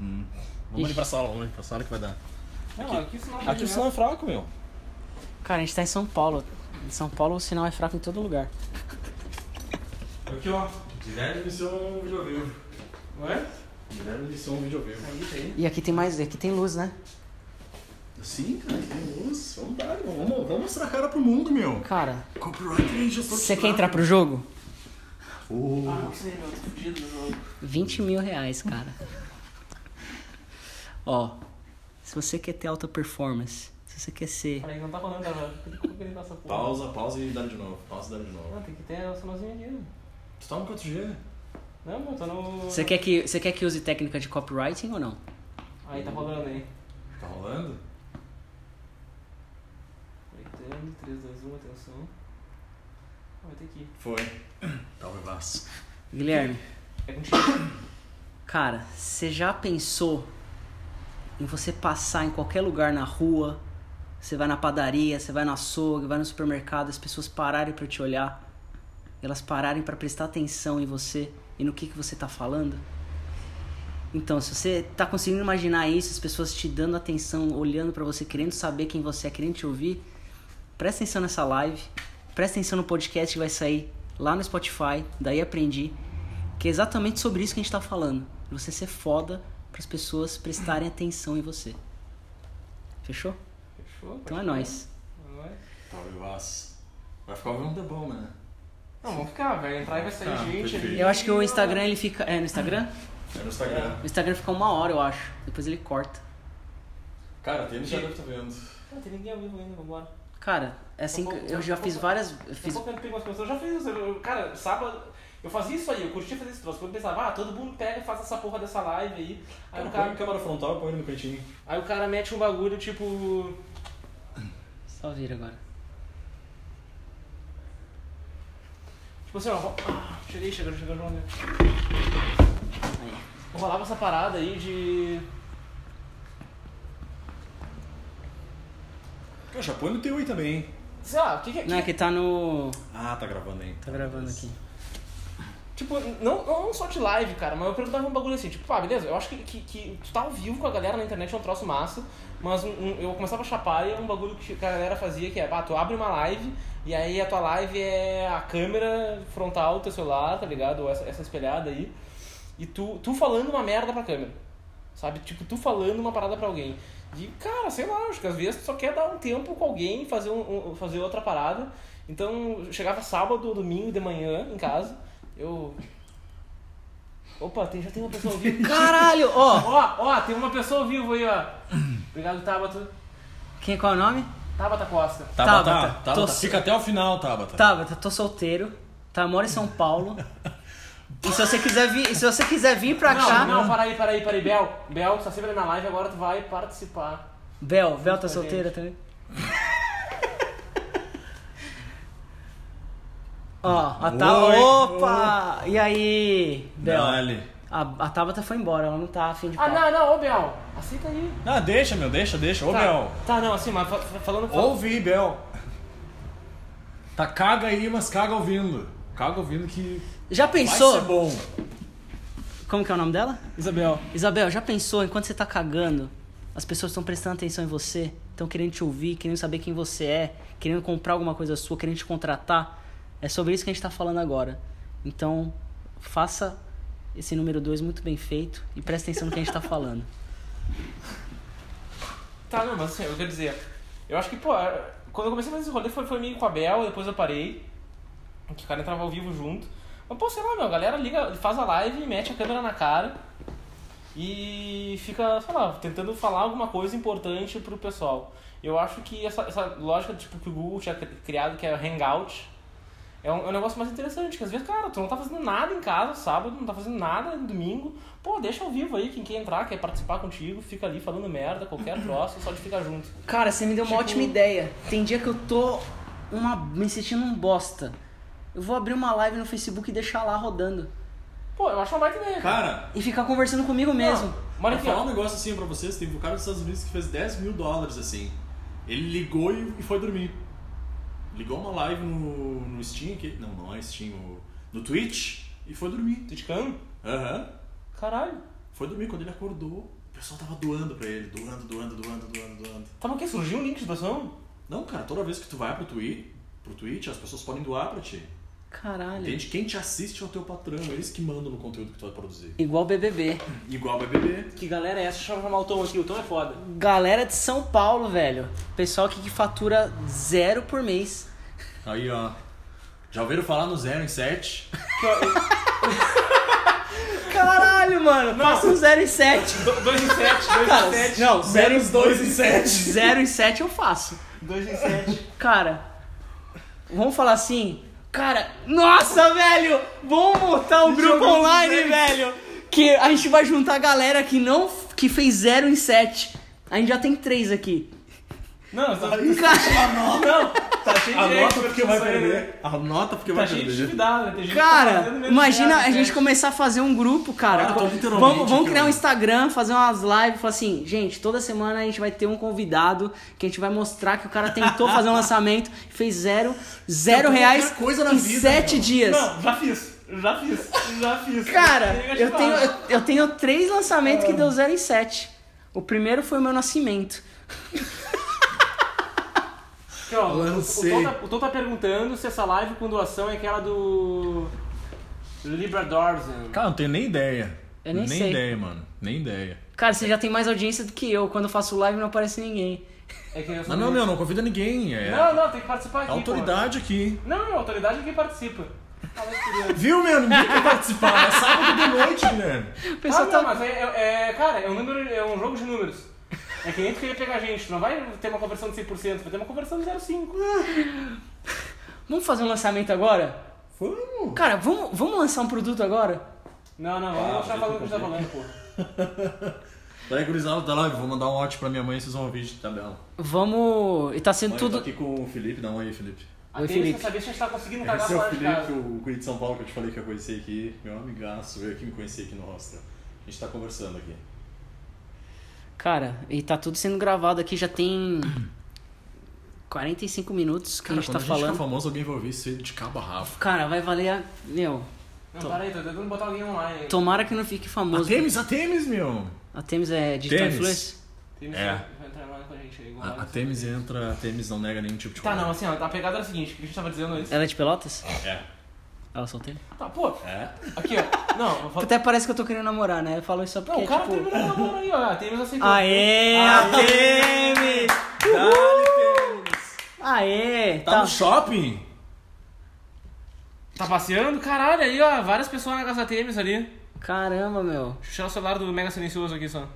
Hum. Vamos ali pra sala, vamos ali pra sala que vai dar. Não, aqui o sinal Aqui o sinal é fraco, meu. Cara, a gente tá em São Paulo. Em São Paulo o sinal é fraco em todo lugar. Aqui, ó. Direto de ser um vídeo vivo. Ué? Direto de ser vídeo vivo. Aí, tá aí. E aqui tem mais, aqui tem luz, né? Sim, cara, tem luz. Vamos dar, vamos, vamos mostrar a cara pro mundo, meu. Cara, Copyright já você quer entrar pro jogo? Oh. Ah, não sei, meu, tô fudido no jogo. 20 mil reais, cara. Ó, se você quer ter alta performance, se você quer ser. Peraí, não tá essa porra? Pausa, pausa e dá de novo. Pausa e dá de novo. Não, tem que ter o sinalzinho ali. né? Tu tá no 4G? Não, meu, tá no... Você quer que, você quer que use técnica de copywriting ou não? Aí, tá rolando aí. Tá rolando? Conectando, 3, 2, 1, atenção. Ah, vai ter que ir. Foi. Tá vivaço. Guilherme, É contigo. cara, você já pensou em você passar em qualquer lugar na rua? Você vai na padaria, você vai no açougue, vai no supermercado, as pessoas pararem pra te olhar, elas pararem pra prestar atenção em você e no que, que você tá falando? Então, se você tá conseguindo imaginar isso, as pessoas te dando atenção, olhando pra você, querendo saber quem você é, querendo te ouvir, presta atenção nessa live, presta atenção no podcast que vai sair lá no Spotify, daí aprendi, que é exatamente sobre isso que a gente tá falando. Você ser foda para as pessoas prestarem atenção em você. Fechou? Então é nóis. É nóis. Tá ao vivaço. Vai ficar ouvindo The bom, né? Não, vamos ficar, vai entrar e vai sair Tá, gente perfeito. ali. Eu acho que o Instagram ele fica. É, no Instagram? É no Instagram. O Instagram fica uma hora, eu acho. Depois ele corta. Cara, tem já deve estar vendo. Não, tem ninguém ao vivo ainda, vambora. Cara, é assim que eu já fiz várias. Eu fiz, eu pego umas pessoas, eu já fiz isso. eu- Cara, sábado, eu fazia isso aí, eu curtia fazer esse troço. Quando eu pensava, ah, todo mundo pega e faz essa porra dessa live aí. Aí o Põe a cara, câmera frontal e põe no cantinho. aí o cara mete um bagulho tipo. Só vira agora. Tipo assim, ó. ro- Ah, cheguei, chegando, chegando, chegando. Aí. Rolava essa parada aí de. Cara, já põe no teu aí também. Sei lá, o que que é. Não, é que tá no. Ah, tá gravando aí. Tá gravando aqui. Tipo, não, não só de live, cara, mas eu perguntava um bagulho assim, tipo, pá, beleza, eu acho que, que, que tu tá ao vivo com a galera na internet é um troço massa, mas um- um- eu começava a chapar e é um bagulho que a galera fazia que é, pá, tu abre uma live e aí a tua live é a câmera frontal do teu celular, tá ligado? Ou essa, essa espelhada aí, e tu, tu falando uma merda pra câmera. Sabe? Tipo, tu falando uma parada pra alguém. E, cara, sei lá, acho que às vezes tu só quer dar um tempo com alguém, fazer, um, um- fazer outra parada. Então, chegava sábado ou domingo de manhã em casa, eu. Opa, tem, já tem uma pessoa ao vivo. Caralho, ó. Ó, ó, tem uma pessoa ao vivo aí, ó. Obrigado, Tabata. Quem, qual é o nome? Tabata Costa. Tabata, Tabata, Tabata, tô- fica até o final, Tabata. Tabata, tô solteiro. Tá, moro em São Paulo. E se você quiser vir, se você quiser vir pra cá. Não, não, para aí, para aí, para aí. Bel, Bel, tu tá sempre na live, agora tu vai participar. Bel, Bel tá solteira gente. também? Ó, a Tabata. Opa! E aí, Bel? Dale. A, a Tabata foi embora, ela não tá afim de Ah, papo. não, não, ô Bel, aceita aí. Ah, deixa, meu, deixa, deixa. Ô, tá, Bel. Tá, não, assim, mas fa- fa- falando... Ouve, Bel. Tá caga aí, mas caga ouvindo. Caga ouvindo que Já vai pensou? ser bom. Como que é o nome dela? Isabel. Isabel, já pensou enquanto você tá cagando, as pessoas estão prestando atenção em você, estão querendo te ouvir, querendo saber quem você é, querendo comprar alguma coisa sua, querendo te contratar? É sobre isso que a gente tá falando agora. Então, faça esse número 2 muito bem feito e preste atenção no que a gente tá falando. Tá, não, mas assim, eu quero dizer, eu acho que, pô, quando eu comecei a fazer esse rolê foi, foi meio com a Bel, depois eu parei, que o cara entrava ao vivo junto. Mas, pô, sei lá, meu, a galera liga, faz a live, mete a câmera na cara e fica, sei lá, tentando falar alguma coisa importante pro pessoal. Eu acho que essa, essa lógica, tipo, que o Google tinha cri- criado, que é Hangout, é um, é um negócio mais interessante, que às vezes, cara, tu não tá fazendo nada em casa, sábado, não tá fazendo nada no domingo, pô, deixa ao vivo aí, quem quer entrar, quer participar contigo, fica ali falando merda, qualquer troço, só de ficar junto. Cara, você me deu uma Tipo- ótima ideia. Tem dia que eu tô uma, me sentindo um bosta. Eu vou abrir uma live no Facebook e deixar lá rodando. Pô, eu acho uma baita ideia. Cara, E ficar conversando comigo mesmo. Mas Pra aqui, falar um negócio assim pra vocês, teve um cara dos Estados Unidos que fez 10 mil dólares assim. Ele ligou e foi dormir. Ligou uma live no, no Steam aqui. Não, não é Steam, no, no Twitch e foi dormir. Twitchcam? Aham. Caralho. Foi dormir. Quando ele acordou, o pessoal tava doando pra ele. Doando, doando, doando, doando, doando. Tava o quê? Surgiu um link de doação? Não, cara, toda vez que tu vai pro Twitch, pro Twitch, as pessoas podem doar pra ti. Caralho. Entende? Quem te assiste é o teu patrão, eles que mandam no conteúdo que tu vai produzir. Igual BBB. Igual BBB. Que galera é essa? Deixa eu chamar o Tom aqui, o Tom é foda. Galera de São Paulo, velho. Pessoal aqui que fatura zero por mês. Aí, ó. Já ouviram falar no 0 em 7? Caralho, mano. Passa um 0 em 7. 2 em 7, 2 Cara, em 7. não, 0 em 2 em 7. 0 em 7 eu faço. 2 em 7. Cara, vamos falar assim. Cara, nossa, velho! Vamos montar um grupo online, velho! Que a gente vai juntar a galera que não. que fez 0 em 7. A gente já tem 3 aqui. Não, tá, Cara, não, tá cheio de Anota porque vai perder. Anota porque Tá vai cheio de perder. atividade, né? Tem gente tá Cara, imagina em a gente começar a fazer um grupo, cara. Ah, eu tô vamos, vamos criar um. Instagram, fazer umas lives, falar assim, gente, toda semana a gente vai ter um convidado que a gente vai mostrar que o cara tentou fazer um lançamento, fez zero, zero reais coisa na em vida, sete dias. Não, já fiz. Já fiz. Já fiz. Cara, de eu tenho, eu, eu tenho três lançamentos que deu zero em sete. O primeiro foi o meu nascimento. Aqui, ó, o, o, Lancei. Tom tá, o Tom tá perguntando se essa live com doação é aquela do. Libra Dorsen. Cara, não tenho nem ideia. Eu nem sei. ideia, mano. Nem ideia. Cara, você já tem mais audiência do que eu. Quando eu faço live não aparece ninguém. É que eu sou Não, não, meu, não convida ninguém. É Não, não, tem que participar aqui. a autoridade aqui. Pô. Não, não, autoridade é quem participa. Deus. Viu, meu? Ninguém quer participar. É sábado de noite, Guilherme. O Ah, não, tá. mas é, é- é- Cara, é um, número, é um jogo de números. É que nem tu queria pegar a gente. Tu não vai ter uma conversão de 100%, vai ter uma conversão de 0,5. Vamos fazer um lançamento agora? Vamos. Cara, vamos, vamos lançar um produto agora? Não, não, vamos Ah, continuar vai falando o que a gente tá falando, pô. Peraí, gurizada da live. Vou mandar um ótimo pra minha mãe, vocês vão ouvir de tabela. Vamos. E tá sendo Mãe, tudo. eu tô aqui com o Felipe. Dá um aí, Felipe. A Oi, Tênis Felipe. saber se a gente tá conseguindo cagar Esse é o fora de Felipe, casa. o Curi de São Paulo que eu te falei que eu conheci aqui. Meu amigaço, veio aqui me conhecer aqui no hostel. A gente tá conversando aqui. Cara, e tá tudo sendo gravado aqui, já tem 45 minutos que Cara, a gente quando tá a gente falando. ficar famoso, alguém vai ouvir isso de cabo a rabo. Cara, vai valer a. Meu, Não, para aí, tô tentando botar alguém online. aí. tomara que não fique A famoso. Temis, a Temis, meu! A Temis é digital Temis. influencer? Tem É. Vai entrar mais com a gente aí. igual A, a mais. Temis entra, a Temis não nega nenhum tipo de Tá, não, assim, ó, a pegada era a seguinte, o que a gente tava dizendo antes. Ela é de Pelotas? É. Ela solteira? Tá, pô. É? Aqui, ó. Não, falo... Até parece que eu tô querendo namorar, né? Eu falo isso só porque, Não, o cara tipo... terminou o namoro aí, ó. A Temis aceitou. Aê, a Temis! Dale, tênis. Aê! Tá no shopping? Tá passeando? Caralho, aí, ó. Várias pessoas na casa da Temis ali. Caramba, meu. Deixa eu tirar o celular do Mega Silencioso aqui só.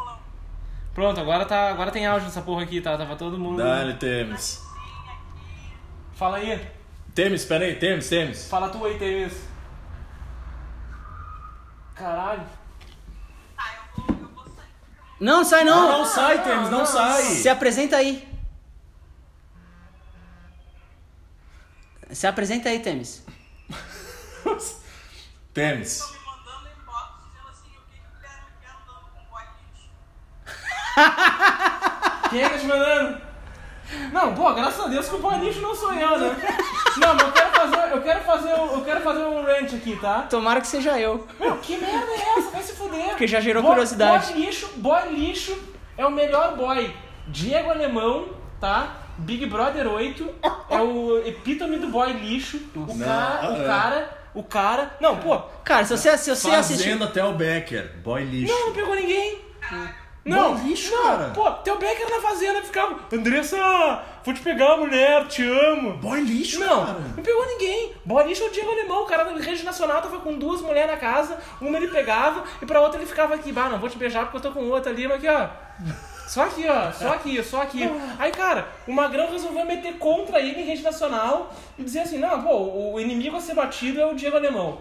Pronto, agora, tá, agora tem áudio dessa porra aqui, tá? Tava todo mundo. Dale, Temis. Fala aí. Temis, pera aí, Temis, Temis. Fala tu aí, Temis. Caralho. Não, sai Não, não! não sai, Temis, não sai. Se apresenta aí. Se apresenta aí, inbox dizendo assim. Quem é que tá te mandando? Não, pô, graças a Deus que o boy lixo não sou eu, né? Não, mas eu quero fazer, eu quero fazer, um- eu quero fazer um rant aqui, tá? Tomara que seja eu. Meu, que merda é essa? Vai se fuder. Porque já gerou Boy- curiosidade. Boy lixo, boy lixo é o melhor boy. Diego Alemão, tá? Big Brother 8 é o epítome do boy lixo. O Não, cara, o é. cara, o cara. Não, pô, Cara, se você, se você assistir. Fazenda Tel Becker, boy lixo. não, não pegou ninguém. Não, lixo, não, cara. pô, teu Becker na fazenda ficava. Andressa, vou te pegar, mulher, te amo. Boy lixo, Não, cara. não pegou ninguém. Boy lixo é o Diego Alemão, o cara da Rede Nacional tava com duas mulheres na casa, uma ele pegava e pra outra ele ficava aqui, bah, não vou te beijar porque eu tô com outra ali, mas aqui, ó. Só aqui, ó, só aqui, só aqui. Aí, cara, o Magrão resolveu meter contra ele em rede nacional e dizer assim, não, pô, o inimigo a ser batido é o Diego Alemão.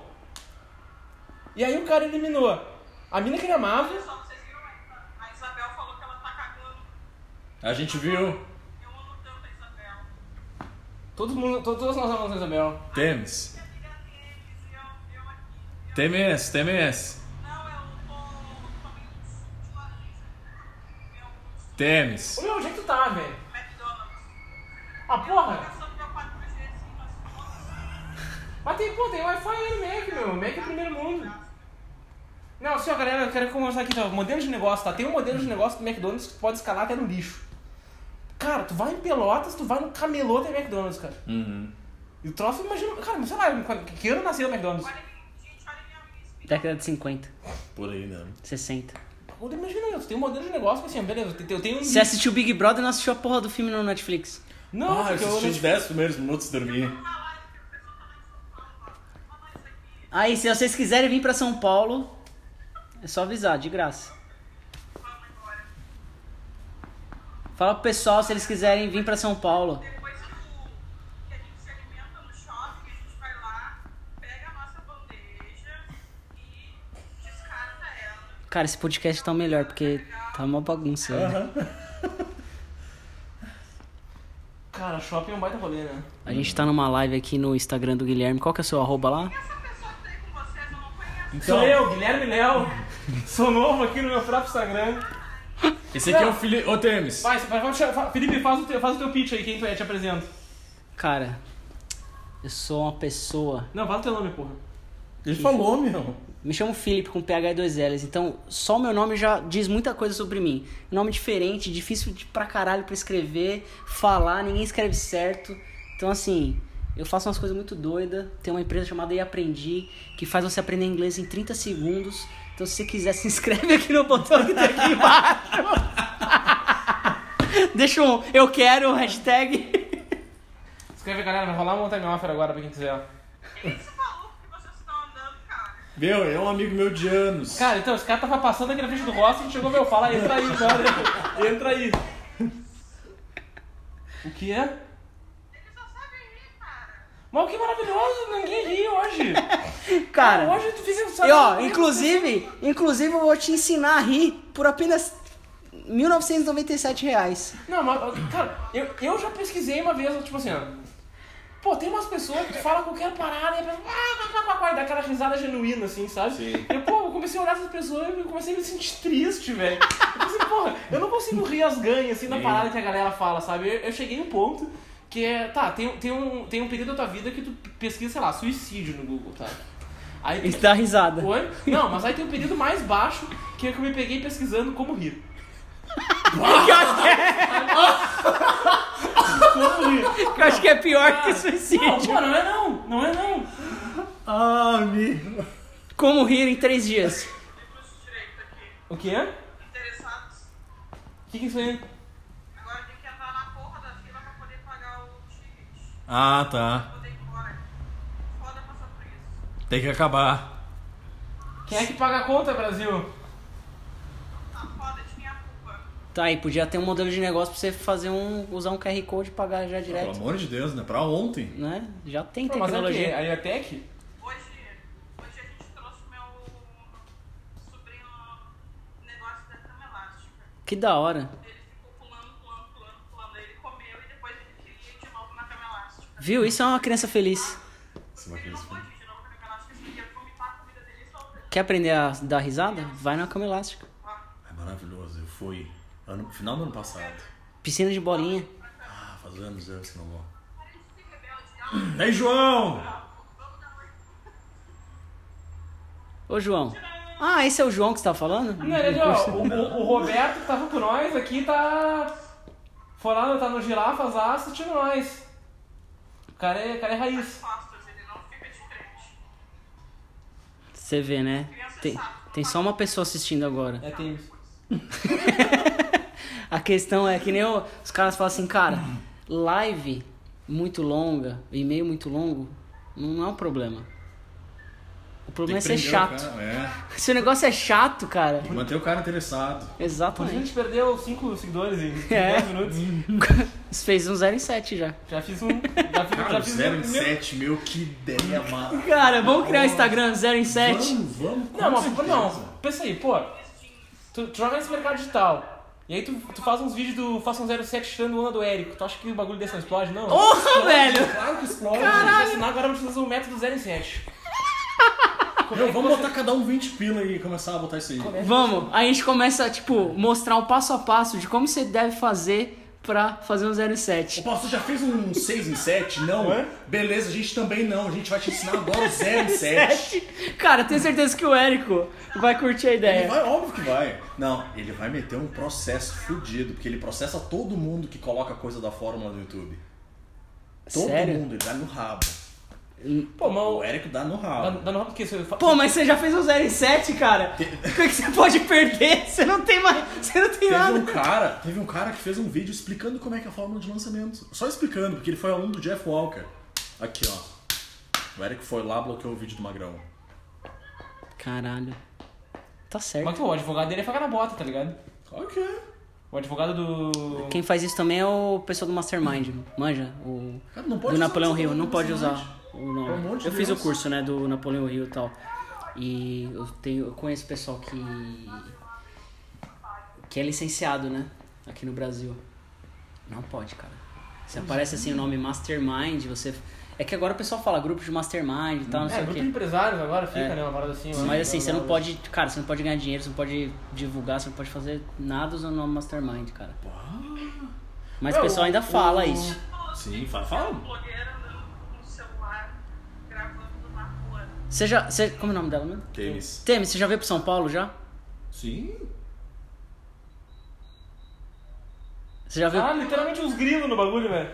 E aí o cara eliminou a mina que ele amava, A gente viu. Eu amo tanto a Isabel. todo mundo, to- todos nós amamos a Isabel. De laranja. Meu Temis. Ô meu, onde é que tu tá, velho? McDonald's. Ah, porra! Passando meu 4G mas tem, pô, tem Wi-Fi aí no Mac, meu. Mac é primeiro mundo. Não, ó, galera, eu quero conversar aqui, tá? Modelo de negócio, tá? Tem um modelo de negócio do McDonald's que tu pode escalar até no lixo. Cara, tu vai em Pelotas, tu vai no camelô tem McDonald's, cara. Uhum. E o troço, imagina, cara, mas sei lá, que ano nasceu o McDonald's? olha, gente, olha minha amiga. Década de 50, Por aí, né? 60. Pô, Imagina, tu tem um modelo de negócio que assim, beleza, eu tenho um... Você assistiu Big Brother e não assistiu a porra do filme no Netflix? Não, Ah, eu eu assisti os 10 primeiros minutos e dormi. Aí, se vocês quiserem vir pra São Paulo, é só avisar, de graça. Fala pro pessoal se eles quiserem vir pra São Paulo. Depois do que a gente se alimenta no shopping, a gente vai lá, pega a nossa bandeja e descarta ela. Cara, esse podcast tá o melhor, porque tá uma bagunça. né? Cara, shopping é um baita rolê, né? A gente tá numa live aqui no Instagram do Guilherme. Qual que é o seu arroba lá? Essa pessoa que tá aí com vocês, eu não conheço. Então, Sou eu, Guilherme Léo. Sou novo aqui no meu próprio Instagram. Esse aqui é o Felipe. Ô, Temis. Vai, vai, vai, Felipe, faz o, teu, faz o teu pitch aí, quem tu é, te apresenta. Cara, eu sou uma pessoa. Não, fala o teu nome, porra. Ele falou, meu. Me chamo Felipe com PH e dois L's, então só o meu nome já diz muita coisa sobre mim. Nome diferente, difícil de pra caralho pra escrever, falar, ninguém escreve certo. Então assim, eu faço umas coisas muito doidas. Tem uma empresa chamada E Aprendi, que faz você aprender inglês em 30 segundos. Então se você quiser, se inscreve aqui no botão que tá aqui embaixo. Deixa um eu quero, hashtag. Escreve, galera, vai rolar um time offer agora pra quem quiser. Maluco que vocês estão andando, cara. Meu, é um amigo meu de anos. Cara, então, esse cara tava passando aqui na frente do Rossi e a gente chegou, meu, fala, entra aí, cara. Entra aí. O que é? Ele só sabe rir, cara. Mas que maravilhoso, ninguém ri hoje. Cara, Hoje tu fica E ó, inclusive, inclusive eu vou te ensinar a rir por apenas 1997 reais. Não, mas, cara, eu, eu já pesquisei uma vez, tipo assim, ó. Pô, tem umas pessoas que tu fala qualquer parada e a pessoa ah, e dá aquela risada genuína, assim, sabe? Sim. E, pô, eu comecei a olhar essas pessoas e eu comecei a me sentir triste, velho. Eu pensei, porra, eu não consigo rir as ganhas, assim, da Sim. parada que a galera fala, sabe? Eu, eu cheguei um ponto que é, tá, tem, tem, um, tem um período da tua vida que tu pesquisa, sei lá, suicídio no Google, tá? Aí Isso dá risada. Oi? Não, mas aí tem um período mais baixo que é que eu me peguei pesquisando como rir. como rir. Eu acho que é pior que Não, suicídio. pô, não é não. Não é não. Ah, amigo. Como rir em três dias. Livros de direito aqui. O quê? Interessados. O que, que é isso aí? Agora tem que entrar na porra da fila pra poder pagar o ticket. Ah, tá. Poder ir embora. Foda passar por isso. Tem que acabar. Quem é que paga a conta, Brasil? Tá foda, de minha culpa. Tá aí, podia ter um modelo de negócio pra você fazer um. usar um QR Code e pagar já Pelo direto. amor de Deus, né? Pra ontem. Né? Já tem Pô, mas é o quê? tecnologia. A Iatec? Hoje, hoje a gente trouxe meu sobrinho no negócio da cama elástica. Que da hora. Viu? Isso é uma criança feliz. Ele não pôde ir de novo na cama elástica, ele queria vomitar a comida dele e soltar. Quer aprender a dar risada? Vai na cama elástica. É maravilhoso. Eu fui ano, final do ano passado. Piscina de bolinha. Ah, faz anos eu que não vou. Ei, João! Ô, João. Ah, esse é o João que você tá falando? Não, ele, ó, o, o, o Roberto que tava com nós aqui tá. Foi lá, tá no girafas lá assistindo nós. O cara é, cara é raiz. Costas, ele não fica de frente. Você vê, né? Tem, tem só uma pessoa assistindo agora. É, tem isso. A questão é que nem o- os caras falam assim, cara, live muito longa, e-mail muito longo, não é um problema. O problema é ser o chato. cara, É. Se o negócio é chato, cara. Tem que manter o cara interessado. Isso a Exatamente. gente perdeu 5 seguidores em 10 É. minutos. Você fez um 0 em 7 já. Já fiz um. Já fiz, Cara, já fiz 0 um- em 7, meu, que ideia massa. Cara, vamos criar um Instagram 0 em 7. Vamos, vamos. com Não, mas certeza. não, pensa aí, pô. Tu, tu joga nesse mercado digital. E aí tu, tu faz uns vídeos do Faça um 07 tirando onda do Érico. Tu acha que o bagulho desse não explode, não? Porra, velho! Claro que explode. Caralho. Assinar, agora vamos fazer um método 0 em 7. Meu, vamos botar cada um 20 pila e começar a botar isso aí. Vamos, aí a gente começa, tipo, mostrar o passo a passo de como você deve fazer pra fazer um 0 em 7. Opa, você já fez um 6 em 7? Não? Hã? Beleza, a gente também não. A gente vai te ensinar agora o 0 em 7. Cara, tenho certeza que o Érico vai curtir a Ele ideia. vai, óbvio que vai. Não, ele vai meter um processo fudido, porque ele processa todo mundo que coloca coisa da fórmula no YouTube. Todo Sério? mundo, ele dá no rabo. Pô, mas O. Érico dá no Dá, rabo. dá no porque você. Pô, mas você já fez um 0 em 7, cara? O que, que você pode perder? Você não tem mais. Você não tem Teve nada. um cara, teve um cara que fez um vídeo explicando como é que é a fórmula de lançamento. Só explicando, porque ele foi aluno do Jeff Walker. Aqui, ó. O Érico foi lá, bloqueou o vídeo do Magrão. Caralho. Tá certo. Mas pô, o advogado dele é faca na bota, tá ligado? Ok. O advogado do. Quem faz isso também é o pessoal do Mastermind, manja? O Cara, não pode do usar Napoleão Hill, não pode usar o nome. Amor de eu fiz o Deus. curso, né, do Napoleão Hill e tal. E eu tenho, eu conheço pessoal que que é licenciado, né, aqui no Brasil. Não pode, cara. Você aparece assim o nome Mastermind, você é que agora o pessoal fala grupo de Mastermind e tal, não É, sei o grupo quê. de empresários agora fica, É. né? Uma parada assim. Mas assim, você não pode, cara, você não pode ganhar dinheiro, você não pode divulgar, você não pode fazer nada usando o nome Mastermind, cara. Mas o É, pessoal o- ainda fala o- isso. Sim, fala, fala. Blogueira andando com o celular, gravando na rua. Você já, você, como é o nome dela mesmo? Tênis. Temi, você já veio pro São Paulo já? Sim. Você já veio? Ah, literalmente uns grilos no bagulho, velho.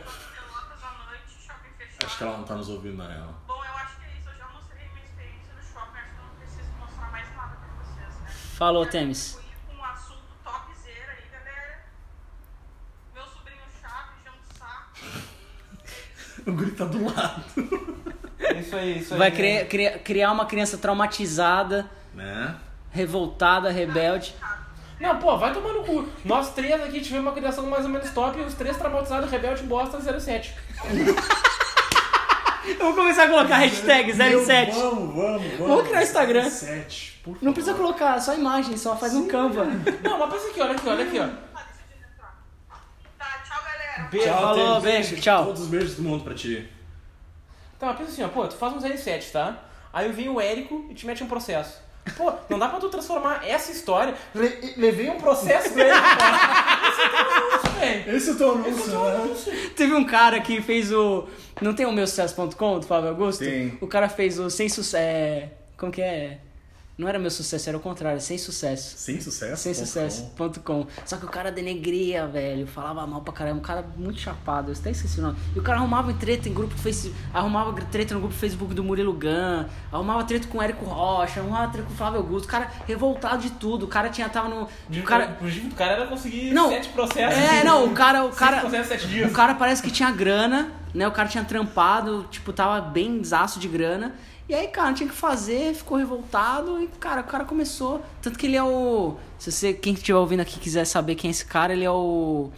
Acho que ela não tá nos ouvindo, na real. Bom, eu acho que é isso. Eu já mostrei minha experiência no shopping. Acho que eu não preciso mostrar mais nada pra vocês, né? Falou, Eu Temis. fui com um assunto topzera aí, galera. Meu sobrinho chato, enchendo o saco. O guri tá do lado. É Isso aí, isso aí. Vai criar, criar, criar uma criança traumatizada, Né? revoltada, rebelde. Não, pô, vai tomar no cu. Nós três aqui tivemos uma criação mais ou menos top e os três traumatizados, rebelde, bosta, 07. Vamos começar a colocar hashtag 07. Vamos, vamos, vamos. Vamos criar Instagram. 07, por favor. Não precisa colocar, só imagem, só faz um Canva. Não, mas pensa aqui, olha aqui, olha aqui, ó. Tá. Tá, tchau, galera. Beijo. Falou, beijo, tchau. Todos os beijos do mundo pra ti. Tá, mas pensa assim, ó, pô, tu faz um 07, tá? Aí vem o Érico e te mete um processo. Pô, não dá pra tu transformar essa história. Le- levei um processo do Érico. Esse é teu anúncio, velho. Esse é o teu é anúncio, né? Teve um cara que fez o. Não tem o meu sucesso.com do Fábio Augusto? Tem. O cara fez o sem sucesso. É... Como que é? Não era meu sucesso, era o contrário, sem sucesso. Sem sucesso? Sem ponto sucesso.com. Só que o cara denegria, velho. Falava mal pra caramba. Um cara muito chapado. Eu até esqueci o nome. E o cara arrumava treta em grupo do Facebook. Arrumava treta no grupo do Facebook do Murilo Gun. Arrumava treta com o Érico Rocha. Arrumava treta com o Flávio Augusto. O cara revoltado de tudo. O cara tinha, tava no. O cara. O cara era conseguir Não. sete processos. É, não, o cara. O cara, processos, sete dias. o cara parece que tinha grana, né? O cara tinha trampado, tipo, tava bem zaço de grana. E aí, cara, tinha que fazer, ficou revoltado e, cara, o cara começou. Tanto que ele é o. Se você, quem estiver ouvindo aqui quiser saber quem é esse cara, ele é o.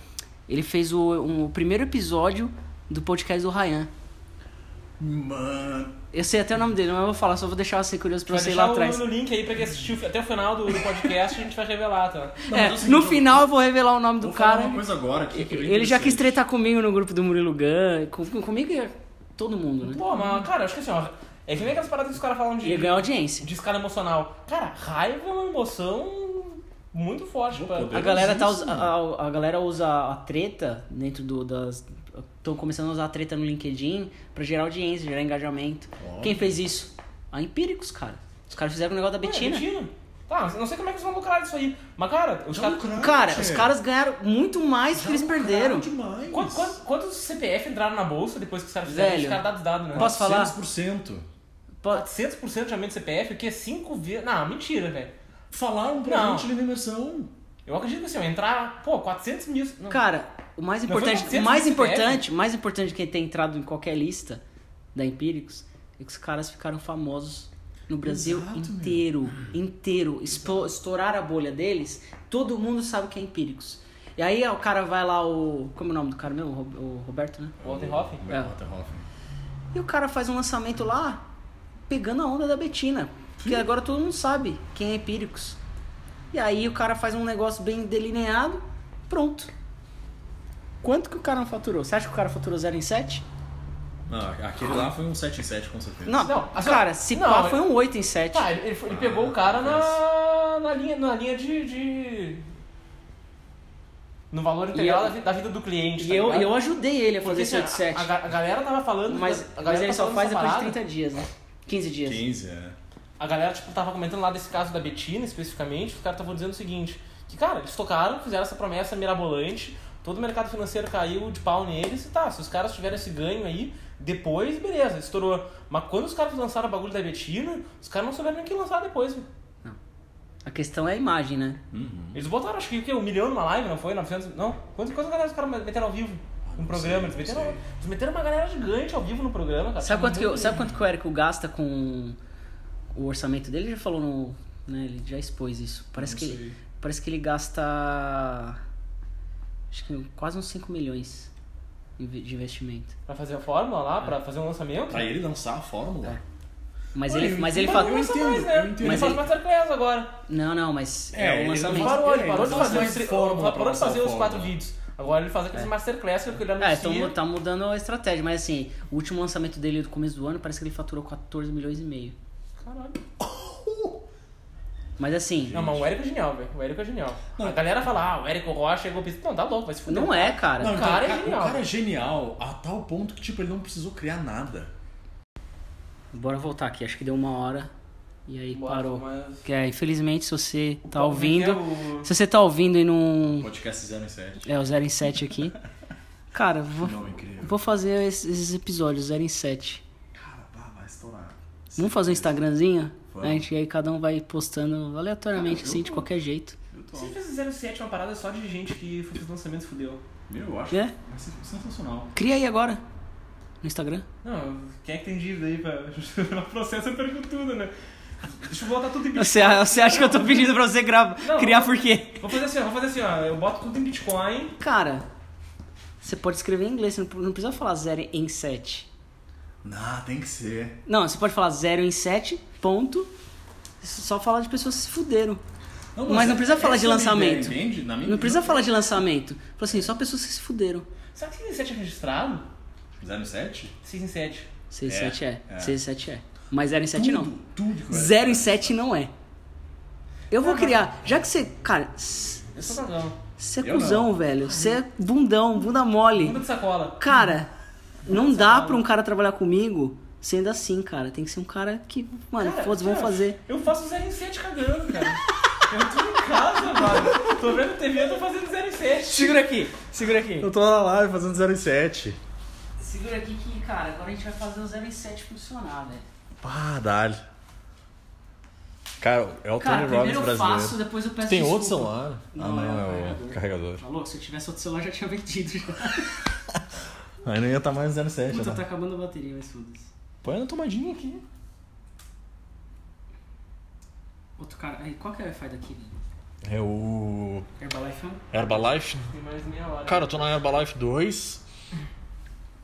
Ele fez o, um- o primeiro episódio do podcast do Ryan. Mano. Eu sei até o nome dele, mas eu vou falar, só vou deixar você curioso pra Vai você ir lá o- atrás. no link aí pra quem assistiu até o final do, do podcast, a gente vai revelar, tá? Não, É, mas é seguinte, no eu- final eu vou revelar o nome do cara. uma coisa agora aqui que é Ele já quis tretar comigo no grupo do Murilo Gun. Com, comigo e todo mundo, né? Pô, mas, cara, acho que assim, ó. É que nem aquelas paradas que os caras falam de. E ganhou audiência. de escala emocional. Cara, raiva é uma emoção muito forte. Pra... A galera, tá, Poderosíssimo. usa- a, a galera usa a treta dentro do, das. Estão começando a usar a treta no LinkedIn pra gerar audiência, gerar engajamento. Óbvio. Quem fez isso? A Empíricos, cara. Os caras fizeram o negócio da Betina. Betina. Tá, não sei como é que eles vão lucrar disso aí. Mas, cara, os Cara, tchê. os caras ganharam muito mais do que eles perderam. Quantos, quantos, quantos CPF entraram na bolsa depois que os caras fizeram Velho, os caras dados dados, né? posso falar? 400%. Pô, 400% de aumento de CPF, o que é 5 vezes. Não, mentira, velho. Falaram pra Não. gente ali na imersão. Eu acredito que assim, entrar, pô, 400 mil. Não. Cara, o mais importante, 400 o mais importante, mais importante que ter entrado em qualquer lista da Empíricos é que os caras ficaram famosos no Brasil Exato, meu. inteiro, inteiro, Expo- estouraram a bolha deles. Todo mundo sabe que é Empíricos. E aí o cara vai lá o, como é o nome do cara mesmo, o Ro- o Roberto, né? Walter Hoff? É. Walterhofen. E o cara faz um lançamento lá, pegando a onda da Betina. Porque agora todo mundo sabe quem é Empíricos. E aí o cara faz um negócio bem delineado, pronto. Quanto que o cara não faturou? Você acha que o cara faturou 0 em 7? Não, aquele lá foi um 7 em 7 com certeza. Não, Não, assim, cara, se não, pá mas- foi um 8 em 7. Tá, ele, ele ele pegou o cara na, na linha, na linha de, de- No valor integral eu- da, vi- da vida do cliente. e tá eu, ligado? eu ajudei ele a fazer Porque, esse 8 em assim, 7. a, a, galera tava falando. Mas, a mas galera ele tá só faz depois de parada. 30 dias, né? 15 dias. 15, é. A galera, tipo, tava comentando lá desse caso da Betina, especificamente, os caras estavam dizendo o seguinte, que, cara, eles tocaram, fizeram essa promessa mirabolante, todo o mercado financeiro caiu de pau neles, e tá, se os caras tiveram esse ganho aí, depois, beleza, estourou. Mas quando os caras lançaram o bagulho da Betina, os caras não souberam nem o que lançar depois, velho. A questão é a imagem, né? Uhum. Eles botaram, acho que, o quê? Um milhão numa live, não foi? 900, não? Quantas, quantas galera os caras meteram ao vivo? Não programa, sei, eles, meteram, eles meteram uma galera gigante ao vivo no programa, cara. Sabe quanto, que, eu- sabe quanto que o Érico gasta com o orçamento dele? Ele já falou no. Né, ele já expôs isso. Parece Não que, ele, parece que ele gasta. Acho que quase uns 5 milhões de investimento. Pra fazer a fórmula lá, pra fazer um lançamento? Pra ele lançar a fórmula. É. Mas Olha, ele, mas ele. Não lança entendo, mais, né? eu entendo. Ele Mas faz ele- Masterclass agora. Não, não, mas É, é, um ele lançamento. Ele Mas- parou, ele é, parou de faz fazer parou de fazer os quatro vídeos. Agora ele faz aqueles masterclass que ele É, anuncia. então tá mudando a estratégia, mas assim, o último lançamento dele do começo do ano parece que ele faturou 14 milhões e meio. Caralho. Mas assim, Não, mas o Érico é genial, velho. O Érico é genial. A galera fala, ah, o Érico Rocha é golpista. Não, tá louco, vai se fuder. não é, cara. Não, O então, cara é genial. O cara é genial a tal ponto que, tipo, ele não precisou criar nada. Bora voltar aqui, acho que deu uma hora. E aí Bora, parou. mas- Que é, infelizmente, se você tá Como é ouvindo. é o- Se você tá ouvindo e não. Podcast 0 em 7. É o 0 em 7 aqui. Cara, vou, vou fazer esses, episódios 0 em 7. Cara, pá, vai estourar. Vamos fazer um Instagramzinho? Vamos. A gente, aí cada um vai postando aleatoriamente, assim, de qualquer jeito. Eu tô... Se ele fez 07 uma parada só de gente que fez lançamentos fudeu. Meu, eu acho É? vai ser sensacional. Cria aí agora. No Instagram. Não, quem é que tem dívida aí pra o processo eu pergunto tudo, né? Deixa eu botar tudo em Bitcoin. Você, você acha que eu tô pedindo pra você gravar, Não, criar não. por quê? Vou fazer assim, ó, vou fazer assim, ó. Eu boto tudo em Bitcoin. Cara, você pode escrever em inglês, você não não precisa falar 0 em 7. Não, tem que ser. Não, você pode falar 0 em 7, ponto. Só falar de pessoas que se fuderam. Mas não precisa falar de essa é a minha lançamento. ideia, entende? Na minha Não precisa falar de lançamento. Fala assim, só pessoas que se fuderam. Será que 6 em 7 é registrado? 0 em 7? 6 em 7. 6 em É, 7 é. é. 6 em 7 é. Mas 0 em 7 não. Tudo, tudo que vai 0 em 7 não é. Eu vou criar. Já que você. Cara, Eu sou cagão. você é Eu cuzão, não. velho. Você é bundão, bunda mole. Bunda de sacola. Cara, não dá pra um cara trabalhar comigo sendo assim, cara. Tem que ser um cara que, mano, foda-se, vamos fazer. Eu faço 0 em 7 cagando, cara. Eu tô em casa, mano. Tô vendo TV, eu tô fazendo 0 em 7. Segura aqui, segura aqui. Eu tô na live fazendo 0 em 7. Segura aqui que, cara, agora a gente vai fazer o 0 em 7 funcionar, velho. Pá, dale. Cara, é o Cara, Tony Robbins primeiro eu brasileiro. faço, depois eu peço Tem outro desculpa. celular? ah, Não, não, é o é o carregador. carregador. Tá? Se eu tivesse outro celular, já tinha vendido já. Aí não ia estar mais 07, Puta, né? tá acabando a bateria, mas foda-se. Põe na tomadinha aqui. Outro cara. Aí, qual que é o Wi-Fi daqui, velho? É o Herbalife é um? Herbalife. Tem mais meia hora. Cara, eu tô na Herbalife 2.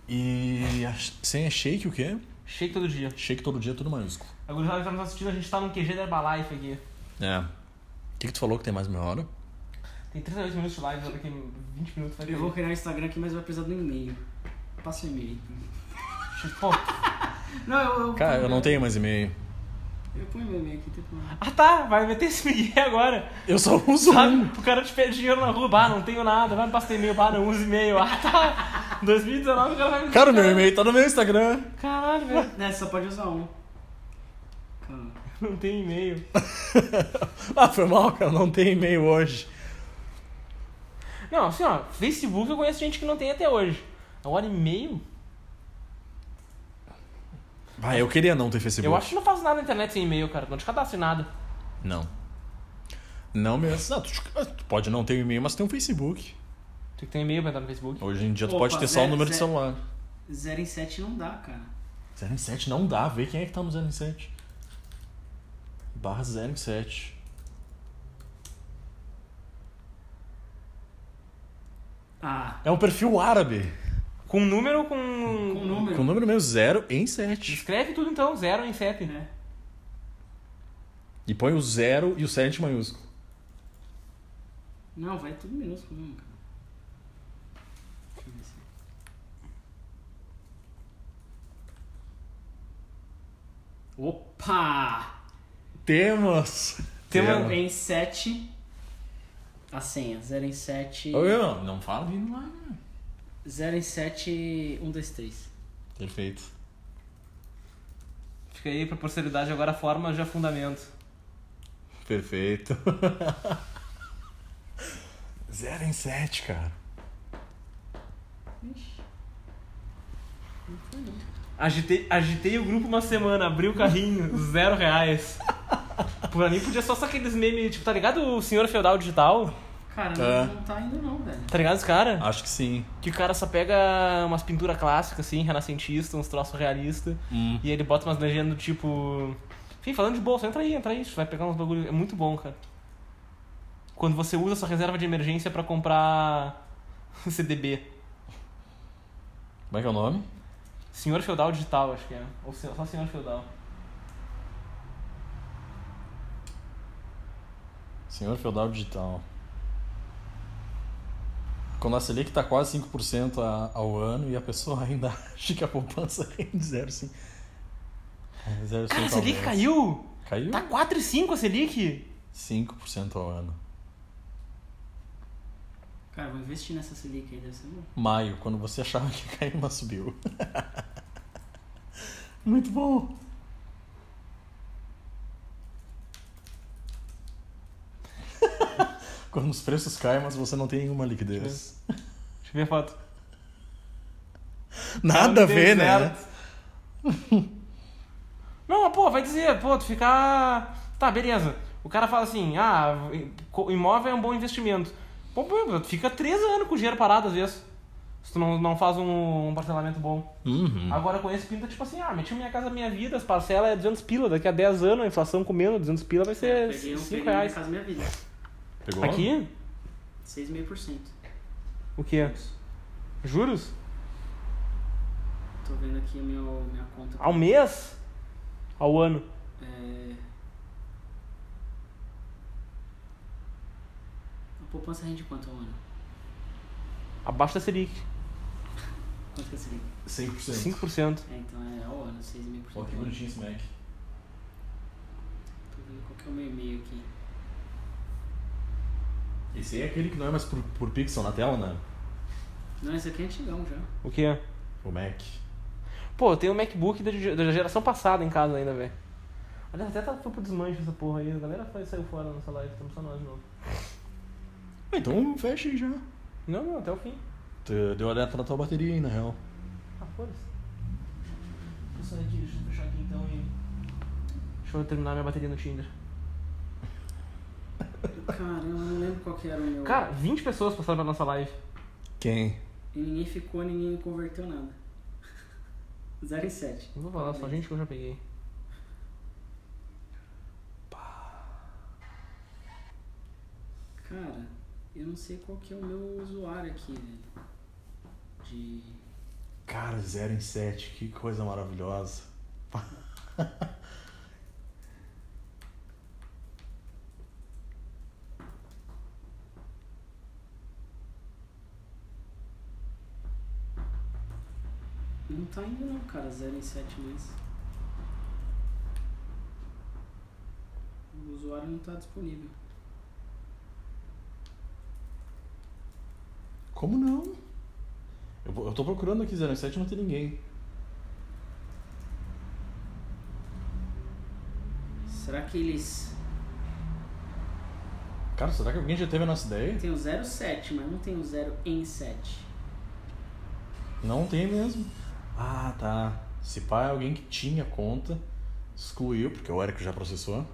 E a senha é shake o quê? Shake todo dia. Shake todo dia, tudo maiúsculo. A gurizada que tá nos assistindo, a gente tá no QG da Herbalife aqui. É. O que, que tu falou que tem mais meia hora? Tem 38 minutos de live, daqui 20 minutos vai ter. Eu vou criar o Instagram aqui, mas vai precisar do e-mail. Passa o e-mail. Pô. Não, eu. eu Cara, eu não tenho mais e-mail. Eu ponho meu e-mail aqui, tem problema. Ah tá, vai meter esse Miguel agora. Eu só uso Sabe? um. O cara te pede dinheiro na rua, bah, não tenho nada, vai me passar e-mail, bah, não uso e-mail. Ah tá. 2019 o cara vai me Cara, meu e-mail tá no meu Instagram. Caralho, velho. É, só pode usar um. Calma. Não tem e-mail. ah, foi mal, cara. Não tem e-mail hoje. Não, assim, ó, Facebook eu conheço gente que não tem até hoje. Agora e-mail? Ah, eu queria não ter Facebook. Eu acho que não faço nada na internet sem e-mail, cara. Não te cadastro em nada. Não. Não mesmo. Não, tu, tu pode não ter e-mail, mas tem um Facebook. Tem que ter e-mail pra entrar no Facebook. Hoje em dia tu Opa, pode ter só o zero- número de zero- celular. 0 em 7 não dá, cara. 0 em 7 não dá. Vê quem é que tá no 0 em 7. Barra 0 em 7. Ah, É um perfil árabe. Com número ou com. com número. Com o número mesmo 0 em 7. Escreve tudo então, 0 em 7. né? E põe o 0 e o 7 maiúsculo. Não, vai tudo minúsculo mesmo, cara. Deixa eu ver se. Opa! Temos! Temos-. Em 7. A senha. 0 em 7. Ô, Não, não fala vindo lá. né? 0 em 7. 1, 2, 3. Perfeito. Fica aí pra posteridade agora a forma de fundamento. Perfeito. 0 em 7, cara. Agitei, agitei o grupo uma semana, abri o carrinho, zero reais. Pra mim podia só ser aqueles memes, tipo, tá ligado o senhor feudal digital? Cara, não, É. não tá indo não, velho. Tá ligado esse cara? Acho que sim. Que o cara só pega umas pinturas clássicas, assim, renascentistas, uns troços realistas, Hum. e ele bota umas legendas do tipo. Enfim, falando de bolsa, entra aí, entra aí, vai pegar uns bagulho. É muito bom, cara. Quando você usa sua reserva de emergência pra comprar CDB. Como é que é o nome? Senhor Feudal Digital, acho que é. Ou se- só Senhor Feudal. Senhor Feudal Digital. Quando a Selic tá quase 5% a- ao ano e a pessoa ainda acha que a poupança rende 0,5%. É, 0,5 Cara, a Selic caiu! Caiu? Tá 4,5 a Selic? 5% ao ano. Cara, vou investir nessa Selic aí, deve ser bom. Maio, quando você achava que ia cair, mas subiu. Muito bom. Quando os preços caem, mas você não tem nenhuma liquidez. Deixa eu ver a foto. Nada a ver, né? Não, mas, pô, vai dizer, pô, tu ficar. Tá, beleza. O cara fala assim, ah, imóvel é um bom investimento. Pô, pô, tu fica três anos com o dinheiro parado às vezes. Se tu não, não faz um, um parcelamento bom. Uhum. Agora com esse pinta tipo assim, ah, meti minha casa minha vida, as parcelas é 200 pila. Daqui a 10 anos, a inflação comendo 200 pila vai ser Peguei um 5 peguei minha reais. casa minha vida. Pegou? Aqui? 6,5%. O quê? Juros? Tô vendo aqui a meu, minha conta. Ao mês? Ao ano? É... A poupança rende quanto ao ano? Abaixo da Selic. Quanto que é Selic? 5%. 5%. É, então é ao ano, 6,5%. Ó, que bonitinho esse Mac. Tô vendo qual que é o meu e-mail aqui. Esse aí é aquele que não é mais por, por pixel na tela, né? Não, esse aqui é antigão já. O quê? O Mac. Pô, eu tenho um MacBook da, da geração passada em casa ainda, velho. Aliás, até tá, foi pro desmanche essa porra aí. A galera foi, saiu fora nessa live, estamos só nós de novo. Ah, então fecha aí já. Não, não, até o fim. Tu Deu alerta na tua bateria aí, na real. Ah, foda-se. Deixa eu fechar aqui então e. Deixa eu terminar minha bateria no Tinder. Caramba, eu não lembro qual que era o meu. Cara, 20 pessoas passaram pela nossa live. Quem? E ninguém ficou, ninguém converteu nada. 0 e 7. Não vou falar, só gente que eu já peguei. Cara, eu não sei qual que é o meu usuário aqui, velho. De. Cara, 0 em 7, que coisa maravilhosa. Não tá indo não, cara, 0 em 7 mais. O usuário não tá disponível. Como não? Eu, eu tô procurando aqui 0 em 7 e não tem ninguém. Será que eles. Cara, será que alguém já teve a nossa ideia? Tem o 07, mas não tem o 0 em 7. Não tem mesmo. Ah, tá. Se pá é alguém que tinha conta, excluiu, porque o Eric já processou.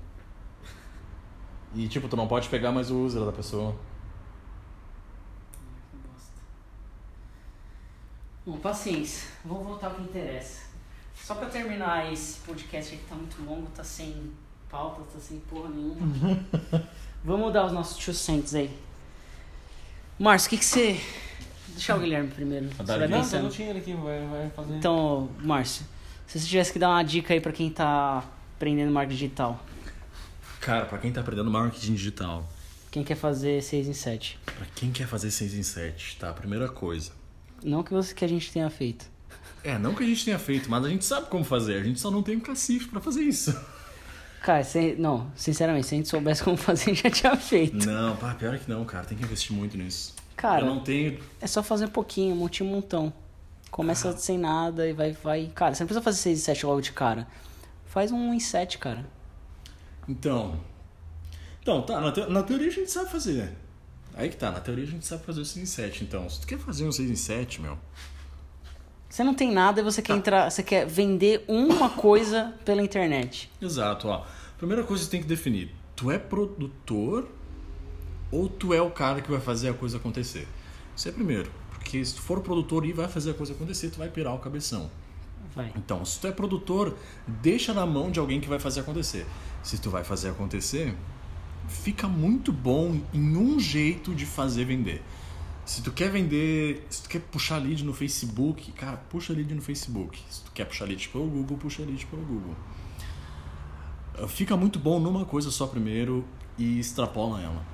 E tipo, tu não pode pegar mais o user da pessoa. Bom, paciência. Vamos voltar ao que interessa. Só pra terminar esse podcast aqui que tá muito longo, tá sem pauta, tá sem porra nenhuma. Vamos dar os nossos tio cents aí. Márcio, o que que você... Deixa o Guilherme primeiro. Você vai Não, Não, pensando. no Tinder aqui, vai, vai fazer. Então, Márcio, se você tivesse que dar uma dica aí pra quem tá aprendendo marketing digital, Cara, pra quem tá aprendendo marketing digital, quem quer fazer 6 em 7. pra quem quer fazer 6 em 7, tá? Primeira coisa. Não que, você, que a gente tenha feito. É, não que a gente tenha feito, mas a gente sabe como fazer. A gente só não tem um cacife pra fazer isso. Cara, se- não, sinceramente, se a gente soubesse como fazer, já tinha feito. Não, pá, pior é que não, cara. Tem que investir muito nisso. Cara, Eu não tenho. é só fazer um pouquinho, monte um montão. Começa sem nada e vai, vai. Cara, você não precisa fazer 6 e 7 logo de cara. Faz um 1 em 7, cara. Então. Então, tá, na, te- na teoria a gente sabe fazer. Aí que tá, na teoria a gente sabe fazer o 6 em 7. Então, se tu quer fazer um 6 em 7, meu. Você não tem nada e você quer entrar. Você quer vender uma coisa pela internet. Exato, ó. Primeira coisa que você tem que definir: tu é produtor ou tu é o cara que vai fazer a coisa acontecer? Isso é primeiro. Porque se tu for produtor e vai fazer a coisa acontecer, tu vai pirar o cabeção. Vai. Então, se tu é produtor, deixa na mão de alguém que vai fazer acontecer. Se tu vai fazer acontecer, fica muito bom em um jeito de fazer vender. Se tu quer vender, se tu quer puxar lead no Facebook, cara, puxa lead no Facebook. Se tu quer puxar lead pelo Google, puxa lead pelo Google. Uh, Fica muito bom numa coisa só primeiro e extrapola ela.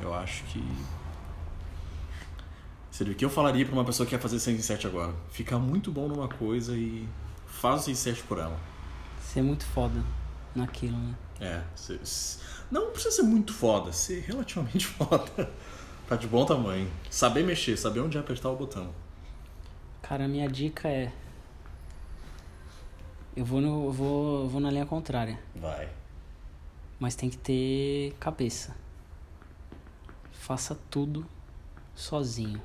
Eu acho que Seria o que eu falaria pra uma pessoa que quer fazer 6 em 7 agora. Fica muito bom numa coisa e faz o 6 em 7 por ela. Você é muito foda naquilo, né? É, não precisa ser muito foda, ser relativamente foda. Tá de bom tamanho. Saber mexer, saber onde apertar o botão. Cara, a minha dica é. Eu vou, no, eu vou, eu vou na linha contrária. Vai. Mas tem que ter cabeça. Faça tudo sozinho.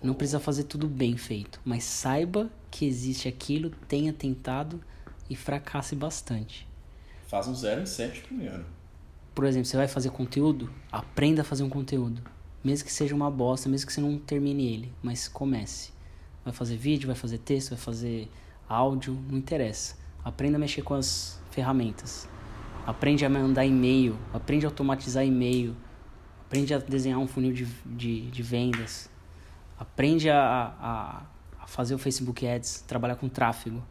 Não precisa fazer tudo bem feito, mas saiba que existe aquilo, tenha tentado e fracasse bastante. Faz um 0 em 7 primeiro. Por exemplo, você vai fazer conteúdo, aprenda a fazer um conteúdo. Mesmo que seja uma bosta, mesmo que você não termine ele, mas comece. Vai fazer vídeo, vai fazer texto, vai fazer áudio, não interessa. Aprenda a mexer com as ferramentas. Aprende a mandar e-mail, aprende a automatizar e-mail, aprende a desenhar um funil de, de, de vendas, aprende a, a, a fazer o Facebook Ads, trabalhar com tráfego,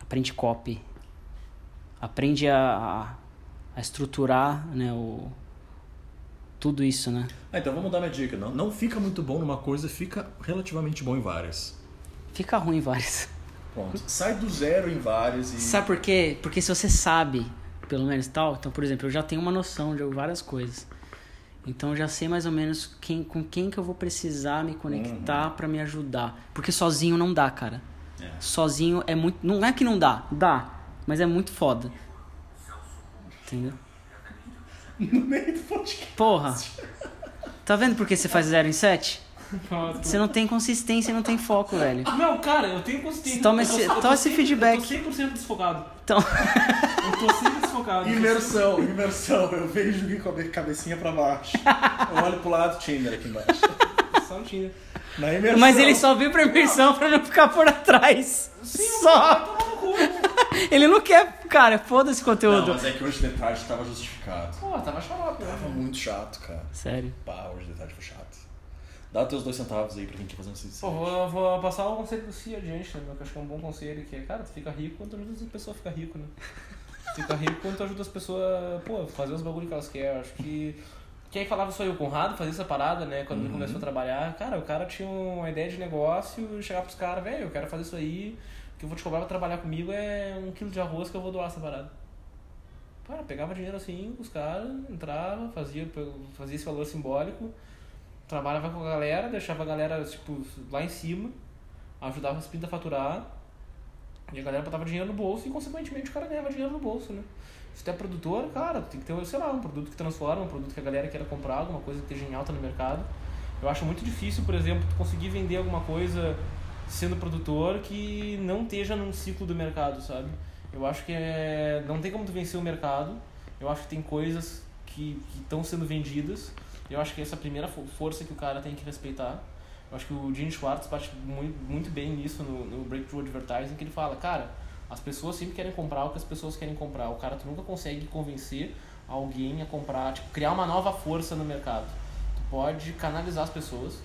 aprende copy, aprende a, a, estruturar né, o, tudo isso, né? Ah, então vamos dar minha dica. Não, não fica muito bom numa coisa, fica relativamente bom em várias. Fica ruim vários. Pronto. Sai do zero em várias e. Sabe por quê? Porque se você sabe, pelo menos tal, então, por exemplo, eu já tenho uma noção de várias coisas. Então já sei mais ou menos quem, com quem que eu vou precisar me conectar pra me ajudar. Porque sozinho não dá, cara. É. Sozinho é muito. Não é que não dá, dá, mas é muito foda. Entendeu? No meio do podcast. Porra. Tá vendo por que você faz 0 em 7? Você não tem consistência e não tem foco, velho. Não, cara, eu tenho consciência. Toma eu tô- esse- eu tô toma esse feedback. Eu tô 100% desfocado. Então, Eu tô sempre desfocado. Imersão, imersão. Eu vejo o Gui com a cabecinha pra baixo. Eu olho pro lado, Tinder aqui embaixo. Só um tinha. Na imersão. mas ele só viu pra imersão pra não ficar por atrás. Só. Ele não quer, cara, foda-se Não, conteúdo. mas é que hoje de tarde tava justificado. Pô, tava xarope, né? Tava muito chato, cara. Sério. Pá, hoje de tarde foi chato. Dá os teus dois centavos aí pra quem quer fazer um Pô, suicídio. vou, vou passar o conselho do Cia adiante, né? Que eu acho que é um bom conselho, que é, cara, tu fica rico quando tu ajuda as pessoas a ficar rico, né? Tu fica rico quando tu ajuda as pessoas, pô, fazer os bagulho que elas querem. Acho que. Quem falava só eu, o Conrado, fazia essa parada, né? Quando ele começou a trabalhar, cara, o cara tinha uma ideia de negócio, chegar pros caras, velho, eu quero fazer isso aí, o que eu vou te cobrar pra trabalhar comigo é um quilo de arroz que eu vou doar essa parada. Cara, pegava dinheiro assim, os caras, entrava, fazia, fazia esse valor simbólico, trabalhava com a galera, deixava a galera, tipo, lá em cima, ajudava as pintas a faturar, e a galera botava dinheiro no bolso e, consequentemente, o cara ganhava dinheiro no bolso, né? Se tu é produtor, cara, tem que ter, sei lá, um produto que transforma, um produto que a galera queira comprar, alguma coisa que esteja em alta no mercado. Eu acho muito difícil, por exemplo, tu conseguir vender alguma coisa sendo produtor que não esteja num ciclo do mercado, sabe? Eu acho que é, não tem como tu vencer o mercado. Eu acho que tem coisas que estão sendo vendidas. Eu acho que essa é a primeira fo- força que o cara tem que respeitar. Eu acho que o Gene Schwartz bate muito, muito bem nisso no, no Breakthrough Advertising, que ele fala, cara, as pessoas sempre querem comprar o que as pessoas querem comprar. O cara, tu nunca consegue convencer alguém a comprar, tipo, criar uma nova força no mercado. Tu pode canalizar as pessoas.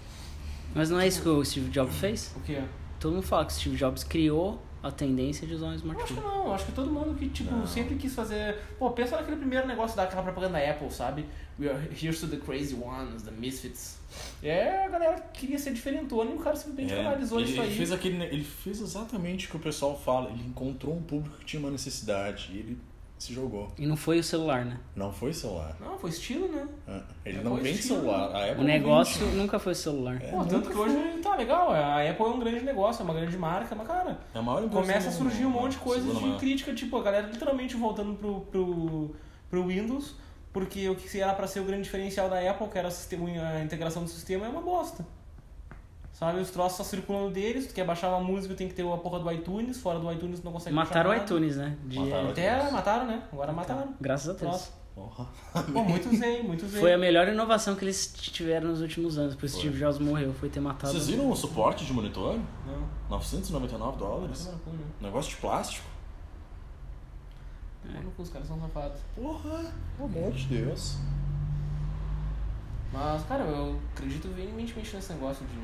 Mas não é isso que o Steve Jobs fez? O quê? Todo mundo fala que o Steve Jobs criou a tendência de usar um Eu acho que smartphone. não, acho que todo mundo que, tipo, Não. sempre quis fazer. Pô, pensa naquele primeiro negócio daquela propaganda da Apple, sabe? We are here's to the crazy ones, the misfits. É, a galera queria ser diferentona e o cara simplesmente canalizou É, ele, isso aí. ele fez aquele, ele fez exatamente o que o pessoal fala. Ele encontrou um público que tinha uma necessidade e ele se jogou. E não foi o celular, né? Não foi celular. Não, foi estilo, né? Ah, Ele É, não foi vende estilo. celular. A Apple O não negócio vende. nunca foi o celular. É, Pô, tanto que hoje tá legal, a Apple é um grande negócio, é uma grande marca, mas cara, É a maior começa a surgir um monte de coisas de maior. crítica, tipo, a galera literalmente voltando pro, pro, pro Windows, porque o que era pra ser o grande diferencial da Apple, que era o sistema, a integração do sistema, é uma bosta. Sabe, os troços só circulando deles, tu quer baixar uma música, tem que ter a porra do iTunes, fora do iTunes tu não consegue Mataram o iTunes, né? De- Mataram Até mataram, né? Agora mataram. Graças a Deus. Porra. Pô, muito usei, muito usei. Foi a melhor inovação que eles tiveram nos últimos anos. Por isso. Steve Jobs morreu, foi ter matado. Vocês viram o suporte de monitor? Não, 999 dólares. não, não, não. Negócio de plástico. Mano, Os caras são safados. Porra, pelo amor de Deus. Mas, cara, eu acredito veementemente nesse negócio de.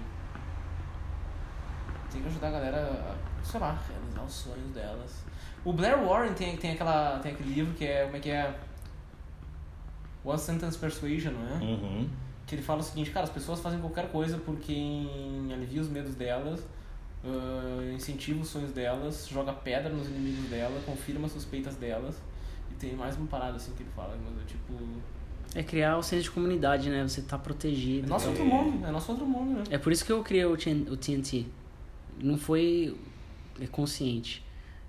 Tem que ajudar a galera a, sei lá, realizar os sonhos delas. O Blair Warren tem, tem, aquela, tem aquele livro que é. Como é que é? One Sentence Persuasion, não é? Uhum. Que ele fala o seguinte, cara, as pessoas fazem qualquer coisa por quem alivia os medos delas, ah, incentiva os sonhos delas, joga pedra nos inimigos dela, confirma as suspeitas delas. E tem mais uma parada assim que ele fala, mas é tipo. É criar o senso de comunidade, né? Você tá É protegido. nosso outro mundo, é nosso outro mundo, né? É por isso que eu criei o TNT. Não foi é consciente.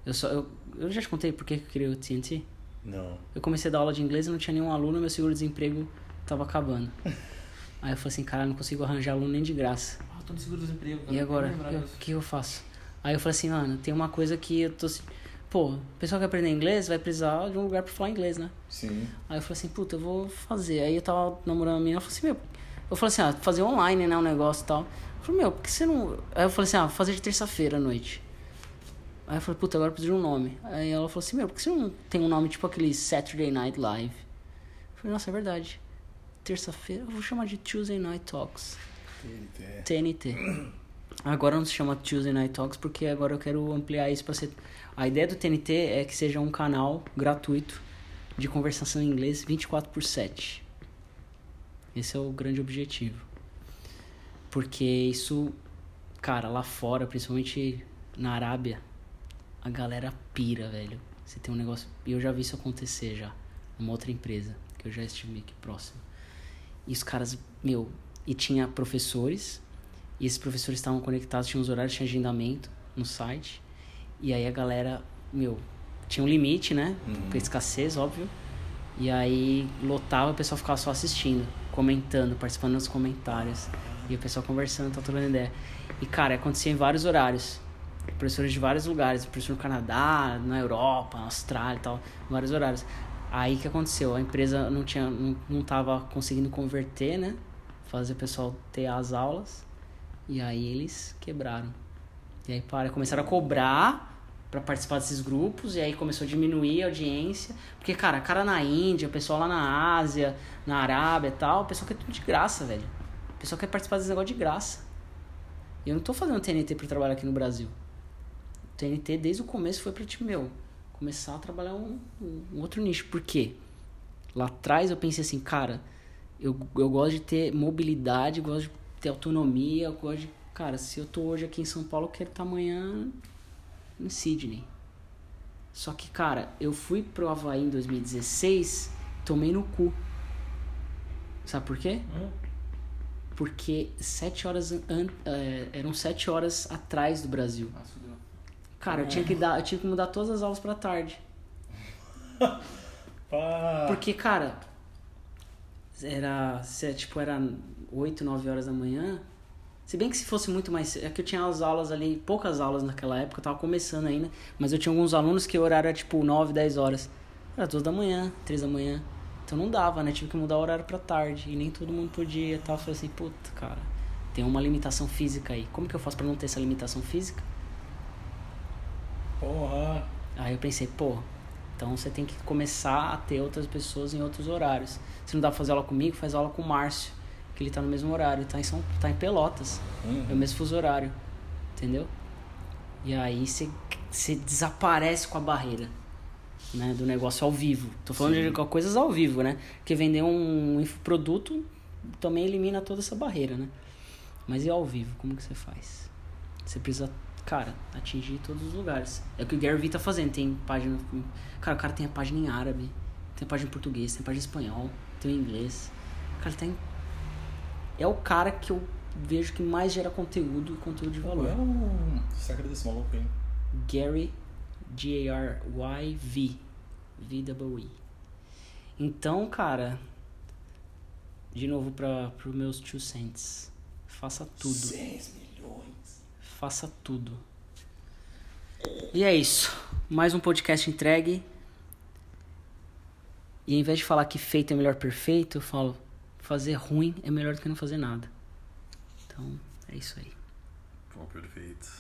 Eu só eu, eu já te contei por que eu criei o TNT. Não. Eu comecei a dar aula de inglês e não tinha nenhum aluno, meu seguro-desemprego tava acabando. Aí eu falei assim, cara, não consigo arranjar aluno nem de graça. Ah, tô no seguro-desemprego. E agora? Eu- O que eu faço? Aí eu falei assim, mano, tem uma coisa que eu tô. Pô, o pessoal que aprender inglês vai precisar de um lugar pra falar inglês, né? Sim. Aí eu falei assim, puta, eu vou fazer. Aí eu tava namorando a menina, eu falei assim, meu. Eu falei assim, ah, fazer online, né, o negócio e tal. Eu falei, meu, por que você não. Aí eu falei assim, ah, vou fazer de terça-feira à noite. Aí eu falei, puta, agora eu preciso de um nome. Aí ela falou assim, meu, por que você não tem um nome tipo aquele Saturday Night Live? Eu falei, nossa, é verdade. Terça-feira, eu vou chamar de Tuesday Night Talks. TNT. Agora não se chama Tuesday Night Talks porque agora eu quero ampliar isso para ser. A ideia do TNT é que seja um canal gratuito de conversação em inglês 24 por 7. Esse é o grande objetivo. Porque isso, cara, lá fora, principalmente na Arábia, a galera pira, velho. Você tem um negócio. E eu já vi isso acontecer já. Numa outra empresa, que eu já estive aqui próximo. E os caras, meu, e tinha professores, e esses professores estavam conectados, tinha uns horários, tinha agendamento. no site. E aí a galera, meu, tinha um limite, né? Uhum. Escassez, óbvio. E aí lotava, o pessoal ficava só assistindo, comentando, participando dos comentários. E o pessoal conversando, tá trocando ideia. E cara, acontecia em vários horários. Professores de vários lugares, professor no Canadá, na Europa, na Austrália e tal, vários horários. Aí que aconteceu? A empresa não tinha, não, não tava conseguindo converter, né? Fazer o pessoal ter as aulas. E aí eles quebraram. E aí para, começaram a cobrar pra participar desses grupos, e aí começou a diminuir a audiência. Porque, cara, cara na Índia, o pessoal lá na Ásia, na Arábia e tal, o pessoal quer tudo de graça, velho. O pessoal quer participar desse negócio de graça. Eu não tô fazendo TNT pra trabalhar aqui no Brasil. O TNT desde o começo foi pra, tipo, meu, começar a trabalhar um, um outro nicho. Por quê? Lá atrás eu pensei assim, cara, eu, eu gosto de ter mobilidade, gosto de ter autonomia, gosto de. Cara, se eu tô hoje aqui em São Paulo, eu quero estar amanhã em Sydney. Só que, cara, eu fui pro Havaí em 2016, tomei no cu. Sabe por quê? Hum. Porque sete horas an- é, eram sete horas atrás do Brasil. Ah. Cara, eu tinha que dar, eu tinha que mudar todas as aulas pra tarde. Porque, cara, era, se- tipo, era 8, 9 horas da manhã. Se bem que se fosse muito mais cedo, é que eu tinha as aulas ali, poucas aulas naquela época, eu tava começando ainda, mas eu tinha alguns alunos que o horário era tipo 9, 10 horas. Era 2 da manhã, 3 da manhã. Então não dava, né? Tive que mudar o horário pra tarde. E nem todo mundo podia e tal. Eu falei assim, puta, cara, tem uma limitação física aí. Como que eu faço pra não ter essa limitação física? Porra. Aí eu pensei, pô, então você tem que começar a ter outras pessoas em outros horários. Se não dá pra fazer aula comigo, faz aula com o Márcio, que ele tá no mesmo horário, tá em, São, tá em Pelotas, Uhum. é o mesmo fuso horário, entendeu? E aí você, você desaparece com a barreira, né, do negócio ao vivo. Tô falando Sim. de coisas ao vivo, né? Porque vender um infoproduto também elimina toda essa barreira, né? Mas e ao vivo, como que você faz? Você precisa, cara, atingir todos os lugares. É o que o Gary Vee tá fazendo. Tem página. Cara, o cara tem a página em árabe, tem a página em português, tem a página em espanhol, tem em inglês. Cara, tem. É o cara que eu vejo que mais gera conteúdo e conteúdo de Qual valor. é o segredo desse maluco aí? Gary G-A-R-Y-V. V-W-E. Então, cara. De novo para os meus two cents. Faça tudo. 6 milhões. Faça tudo. E é isso. Mais um podcast entregue. E em vez de falar que feito é melhor que perfeito, eu falo fazer ruim é melhor do que não fazer nada. Então, é isso aí. Pô, perfeito.